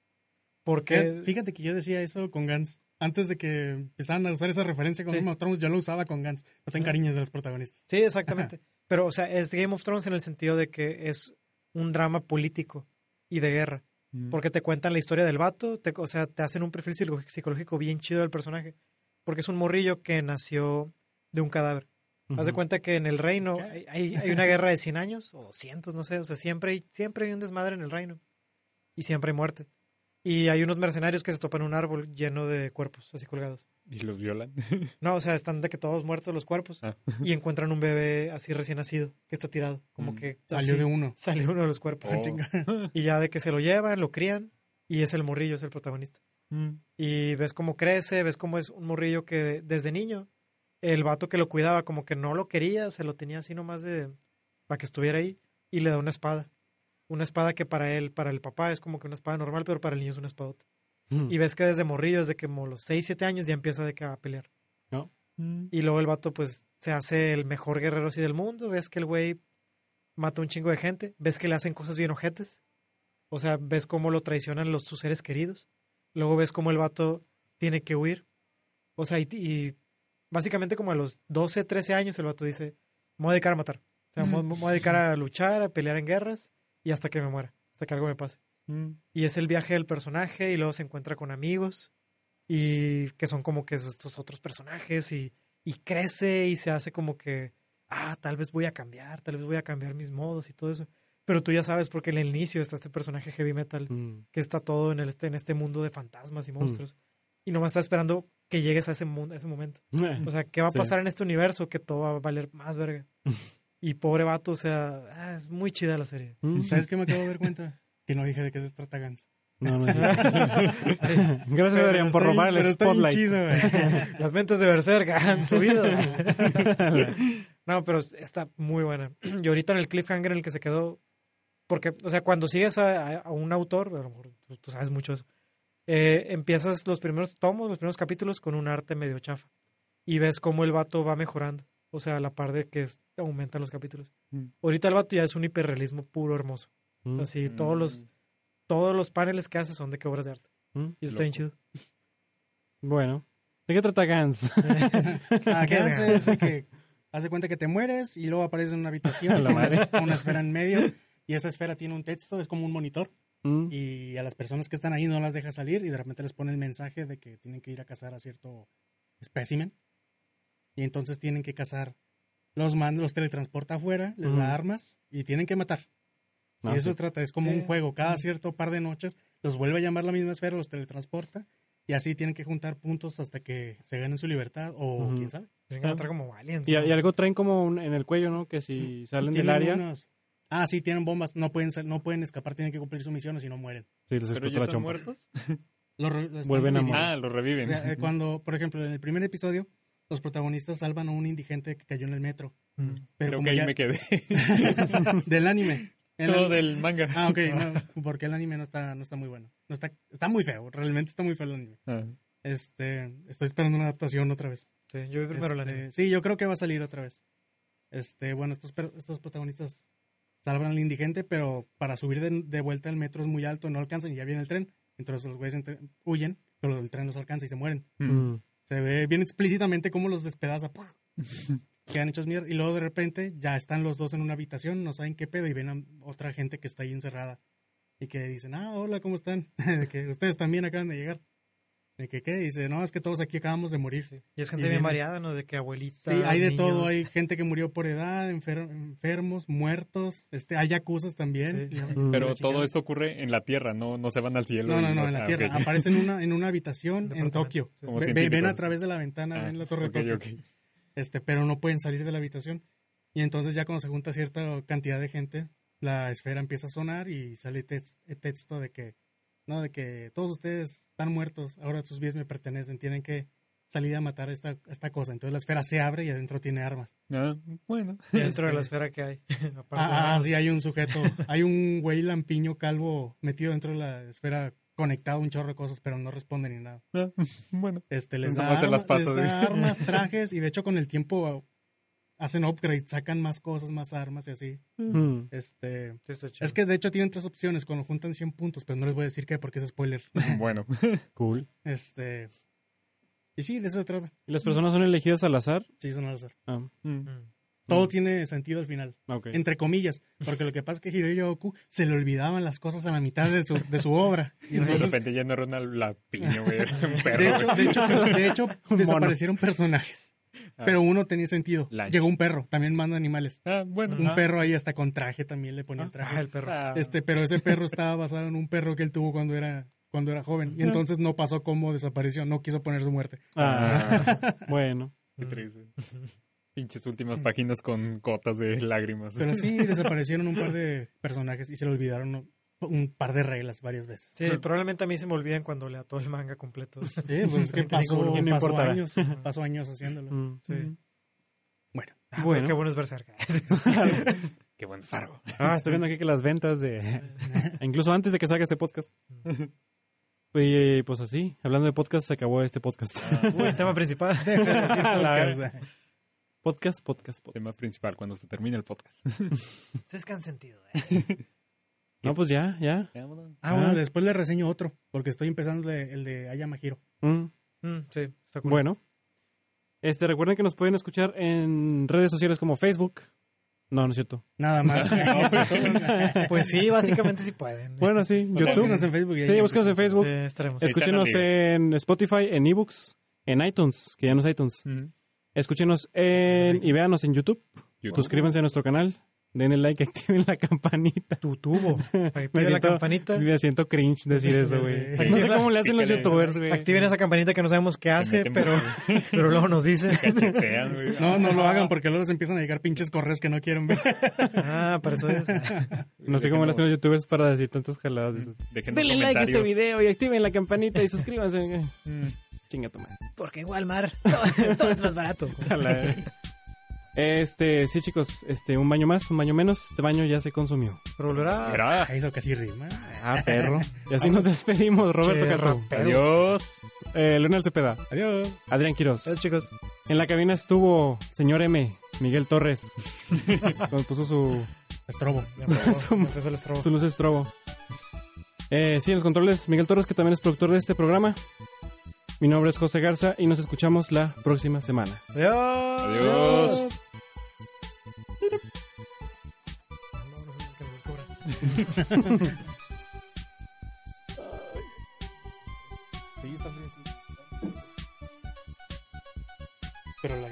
A: Porque...
E: Fíjate, que yo decía eso con Gans. Antes de que empezaran a usar esa referencia con
A: Sí.
E: Game of Thrones, yo lo usaba con Gans. No te encariñes de los protagonistas.
A: Sí, exactamente. Pero, o sea, es Game of Thrones en el sentido de que es un drama político y de guerra. Porque te cuentan la historia del vato, te- o sea, te hacen un perfil psico- psicológico bien chido del personaje. Porque es un morrillo que nació de un cadáver. Haz de cuenta que en el reino hay- hay una guerra de 100 años o 200, no sé. O sea, siempre hay, siempre hay un desmadre en el reino. Y siempre hay muerte. Y hay unos mercenarios que se topan un árbol lleno de cuerpos así colgados.
B: Y los violan.
A: No, o sea, están de que todos muertos los cuerpos.
B: Ah.
A: Y encuentran un bebé así recién nacido que está tirado. Como
B: Mm.
A: que
E: Salió
A: así-
E: de uno.
A: salió uno de los cuerpos.
B: Oh.
E: Chinga.
A: Y ya de que se lo llevan, lo crían. Y es el morrillo, es el protagonista. Y ves cómo crece, ves cómo es un morrillo que desde niño, el vato que lo cuidaba como que no lo quería, se lo tenía así nomás de para que estuviera ahí y le da una espada. Una espada que para él, para el papá es como que una espada normal, pero para el niño es una espadota.
D: Ujú.
A: Y ves que desde morrillo, desde que como los 6, 7 años ya empieza de que a pelear.
D: ¿No?
A: Y luego el vato pues se hace el mejor guerrero así del mundo, ves que el güey mata un chingo de gente, ves que le hacen cosas bien ojetes. O sea, ves cómo lo traicionan los sus seres queridos. Luego ves cómo el vato tiene que huir. O sea, y, y básicamente como a los 12, 13 años el vato dice, me voy a dedicar a matar. O sea, me, me voy a dedicar a luchar, a pelear en guerras y hasta que me muera, hasta que algo me pase. Y es el viaje del personaje y luego se encuentra con amigos y que son como que estos otros personajes y, y crece y se hace como que, ah, tal vez voy a cambiar, tal vez voy a cambiar mis modos y todo eso. Pero tú ya sabes porque en el inicio está este personaje heavy metal
D: Mm.
A: que está todo en, el, este, en este mundo de fantasmas y monstruos. Y nomás está esperando que llegues a ese, mundo, a ese momento. O sea, ¿qué va a
D: Sí.
A: pasar en este universo que todo va a valer más verga? Y pobre vato, o sea, ah, es muy chida la serie.
D: Mm.
E: ¿Sabes qué me acabo de dar cuenta? Que no dije de qué se trata Gans.
D: No, no, no. Gracias, Adrián, por robar el spotlight.
E: chido, güey.
A: Las mentes de Berserk han subido. no, pero está muy buena. Y ahorita en el cliffhanger en el que se quedó, porque, o sea, cuando sigues a, a- a un autor, a lo mejor tú, tú sabes mucho eso, eh, empiezas los primeros tomos, los primeros capítulos con un arte medio chafa. Y ves cómo el vato va mejorando. O sea, a la par de que es- aumentan los capítulos.
B: Mm.
A: Ahorita el vato ya es un hiperrealismo puro hermoso.
D: Mm.
A: Así, todos los, todos los paneles que hace son de que obras de arte.
D: Mm.
A: Y está bien chido.
D: Bueno, ¿de qué trata Gans?
E: Ah,
A: ¿Qué es
E: Gans es de que hace cuenta que te mueres y luego apareces en una habitación
D: La
E: con una,
D: madre.
E: con una esfera en medio y esa esfera tiene un texto, es como un monitor
D: Mm.
E: y a las personas que están ahí no las deja salir y de repente les pone el mensaje de que tienen que ir a cazar a cierto espécimen y entonces tienen que cazar los manda, los teletransporta afuera, les
D: Ujú.
E: da armas y tienen que matar.
D: No,
E: y eso
D: Ah, sí.
E: trata, es como
A: Sí.
E: un juego. Cada cierto par de noches los vuelve a llamar la misma esfera, los teletransporta y así tienen que juntar puntos hasta que se ganen su libertad o
D: Ujú.
E: quién sabe.
A: Tienen que matar como aliens.
D: Y,
A: ¿no?
D: y algo traen como un- en el cuello, ¿no? Que si salen del área.
E: unos- Ah, sí, tienen bombas. No pueden, no pueden escapar, tienen que cumplir su misión o si no mueren.
D: Sí, les
B: ¿Pero ya
D: la
B: están muertos?
E: Los los
D: Vuelven a morir.
B: Ah, los
E: O
B: reviven.
E: sea, eh, cuando, por ejemplo, en el primer episodio, los protagonistas salvan a un indigente que cayó en el metro.
A: Mm.
E: Pero
B: Creo
E: como
B: que ahí
E: ya-
B: me quedé.
E: del anime. En
B: Todo
E: el-
B: del manga.
E: Ah, ok, no, porque el anime no está, no está muy bueno. No está, está muy feo, realmente está muy feo el anime.
B: Ah.
E: Este, estoy esperando una adaptación otra vez.
A: Sí, yo vi primero el
E: Este,
A: anime.
E: Sí, yo creo que va a salir otra vez. Este, bueno, estos, estos protagonistas salvan al indigente, pero para subir de, de vuelta el metro es muy alto, no alcanzan y ya viene el tren. Entonces los güeyes huyen, pero el tren los alcanza y se mueren.
D: Mm.
E: Se ve bien explícitamente cómo los despedaza. Quedan hechos mierda. Y luego de repente ya están los dos en una habitación, no saben qué pedo y ven a otra gente que está ahí encerrada. Y que dicen, ah, hola, ¿cómo están? que ustedes también acaban de llegar. De que, ¿qué? Dice, no, es que todos aquí acabamos de morir. Sí,
A: Y es gente
E: Y
A: bien variada, ¿no? De que abuelita.
E: hay de
A: niños.
E: todo. Hay gente que murió por edad, enfer- enfermos, muertos. Este, hay acusas también.
A: Sí.
D: Mm.
B: Pero
E: la
B: todo esto ocurre en la Tierra, no, no se van al cielo.
E: No, no, no, en la
B: ah,
E: Tierra.
B: ok.
E: Aparecen en una, en una habitación en. Tokio.
A: Sí.
E: Ve- ven a través de la ventana,
B: Ah,
E: ven la torre
B: ok,
E: de Tokio.
B: ok.
E: este, pero no pueden salir de la habitación. Y entonces ya cuando se junta cierta cantidad de gente, la esfera empieza a sonar y sale eh, texto de que, no, de que todos ustedes están muertos, ahora sus vidas me pertenecen, tienen que salir a matar esta, esta cosa. Entonces la esfera se abre y adentro tiene armas.
B: Ah, bueno.
A: Y dentro de la
E: Este-
A: esfera que hay.
E: Ah, ah, sí, hay un sujeto, hay un güey lampiño calvo metido dentro de la esfera conectado un chorro de cosas, pero no responde ni nada.
B: Ah, bueno.
E: Este, les da,
B: Nomás te las
E: arma-
B: paso,
E: les da armas, trajes, y de hecho con el tiempo hacen upgrade, sacan más cosas, más armas y así.
D: Mm.
E: Este, es que de hecho tienen tres opciones cuando juntan 100 puntos, pero no les voy a decir qué porque es spoiler.
B: Bueno.
D: Cool.
E: Este, y sí, de eso se trata.
D: ¿Y las personas son elegidas al azar?
E: Sí, son al azar.
D: Ah,
B: Mm.
A: Mm.
E: Todo tiene sentido al final, entre comillas, porque lo que pasa es que Hiroshi Oku se le olvidaban las cosas a la mitad de su, de su obra. Y
B: de repente ya no era una lapiño, güey. Era un perro.
E: de hecho, de hecho, de hecho desaparecieron personajes. Pero uno tenía sentido.
B: Lunch.
E: Llegó un perro, también manda animales.
B: Ah, bueno.
E: Un
B: ah.
E: perro ahí hasta con traje también le ponía el
A: Ah,
E: traje.
A: el perro.
B: Ah.
E: Este, pero ese perro estaba basado en un perro que él tuvo cuando era cuando era joven y entonces no pasó como desapareció, no quiso poner su muerte.
D: Ah, bueno.
B: Qué triste. Pinches últimas páginas con cotas de lágrimas.
E: Pero sí desaparecieron un par de personajes y se le olvidaron un par de reglas varias veces.
A: Sí, probablemente a mí se me olvidan cuando lea todo el manga completo.
E: Sí, pues es que
A: 35
E: pasó,
D: no
E: pasó años, pasó años haciéndolo.
D: Mm.
A: Sí.
E: Bueno,
A: Ah,
D: Bueno.
A: Qué bueno es ver cerca.
B: Qué buen fargo.
D: Ah, estoy viendo aquí que las ventas de... Incluso antes de que salga este podcast. Y pues así, hablando de podcast, se acabó este podcast.
A: Uy, el tema principal.
D: La- podcast, podcast, podcast.
B: Tema principal cuando se termine el podcast.
A: Ustedes que han sentido, ¿eh?
D: No, pues ya, ya.
E: Ah, bueno,
D: Ah.
E: después le reseño otro, porque estoy empezando el de, el de Ayama Hiro.
D: Mm.
A: Mm, sí, está cool.
D: Bueno. Este, recuerden que nos pueden escuchar en redes sociales como Facebook. No, no es cierto.
E: Nada más.
A: Pues sí, básicamente sí pueden.
D: Bueno, sí, YouTube.
E: Búsquenos en Facebook.
D: Sí,
E: nos
D: búsquenos en. Facebook.
A: Sí, estaremos.
B: Es-
D: Escúchenos en Spotify, en eBooks, en iTunes, que ya no es iTunes.
B: Mm.
D: Escúchenos en, y véanos en YouTube.
B: YouTube.
D: Suscríbanse a nuestro canal. Denle like, activen la campanita.
A: Tu tubo.
D: Me
A: Activen la
D: siento-
A: campanita.
D: Me siento cringe decir eso, güey.
E: Sí.
D: No sé cómo le hacen los youtubers, güey.
A: Activen esa campanita que no sabemos qué hace, pero, pero luego nos dice.
B: Cachetean, güey.
E: No, no lo hagan porque luego les empiezan a llegar pinches correos que no quieren ver.
A: Ah, para eso es.
D: No sé cómo le hacen los youtubers para decir tantas jaladas de esas.
B: Déjenos
D: Denle like a este video y activen la campanita y suscríbanse.
B: Mm.
D: Chinga tu madre.
A: Porque Walmart todo, todo es más barato.
D: A la- Este, sí, chicos, este, un baño más, un baño menos. Este baño ya se consumió.
A: Pero volverá.
E: Eso casi rima.
D: Ah, perro. Y así nos despedimos, Roberto Carro.
B: Adiós.
D: Eh, Leonel Cepeda,
E: Adiós.
D: Adrián Quiroz.
A: Adiós, chicos.
D: En la cabina estuvo señor M, Miguel Torres. Cuando puso su,
E: Estrobo.
A: Empezó el estrobo.
D: su luz estrobo. Eh, sí, en los controles, Miguel Torres, que también es productor de este programa. Mi nombre es José Garza y nos escuchamos la próxima semana.
A: Adiós.
B: Adiós.
E: Pero la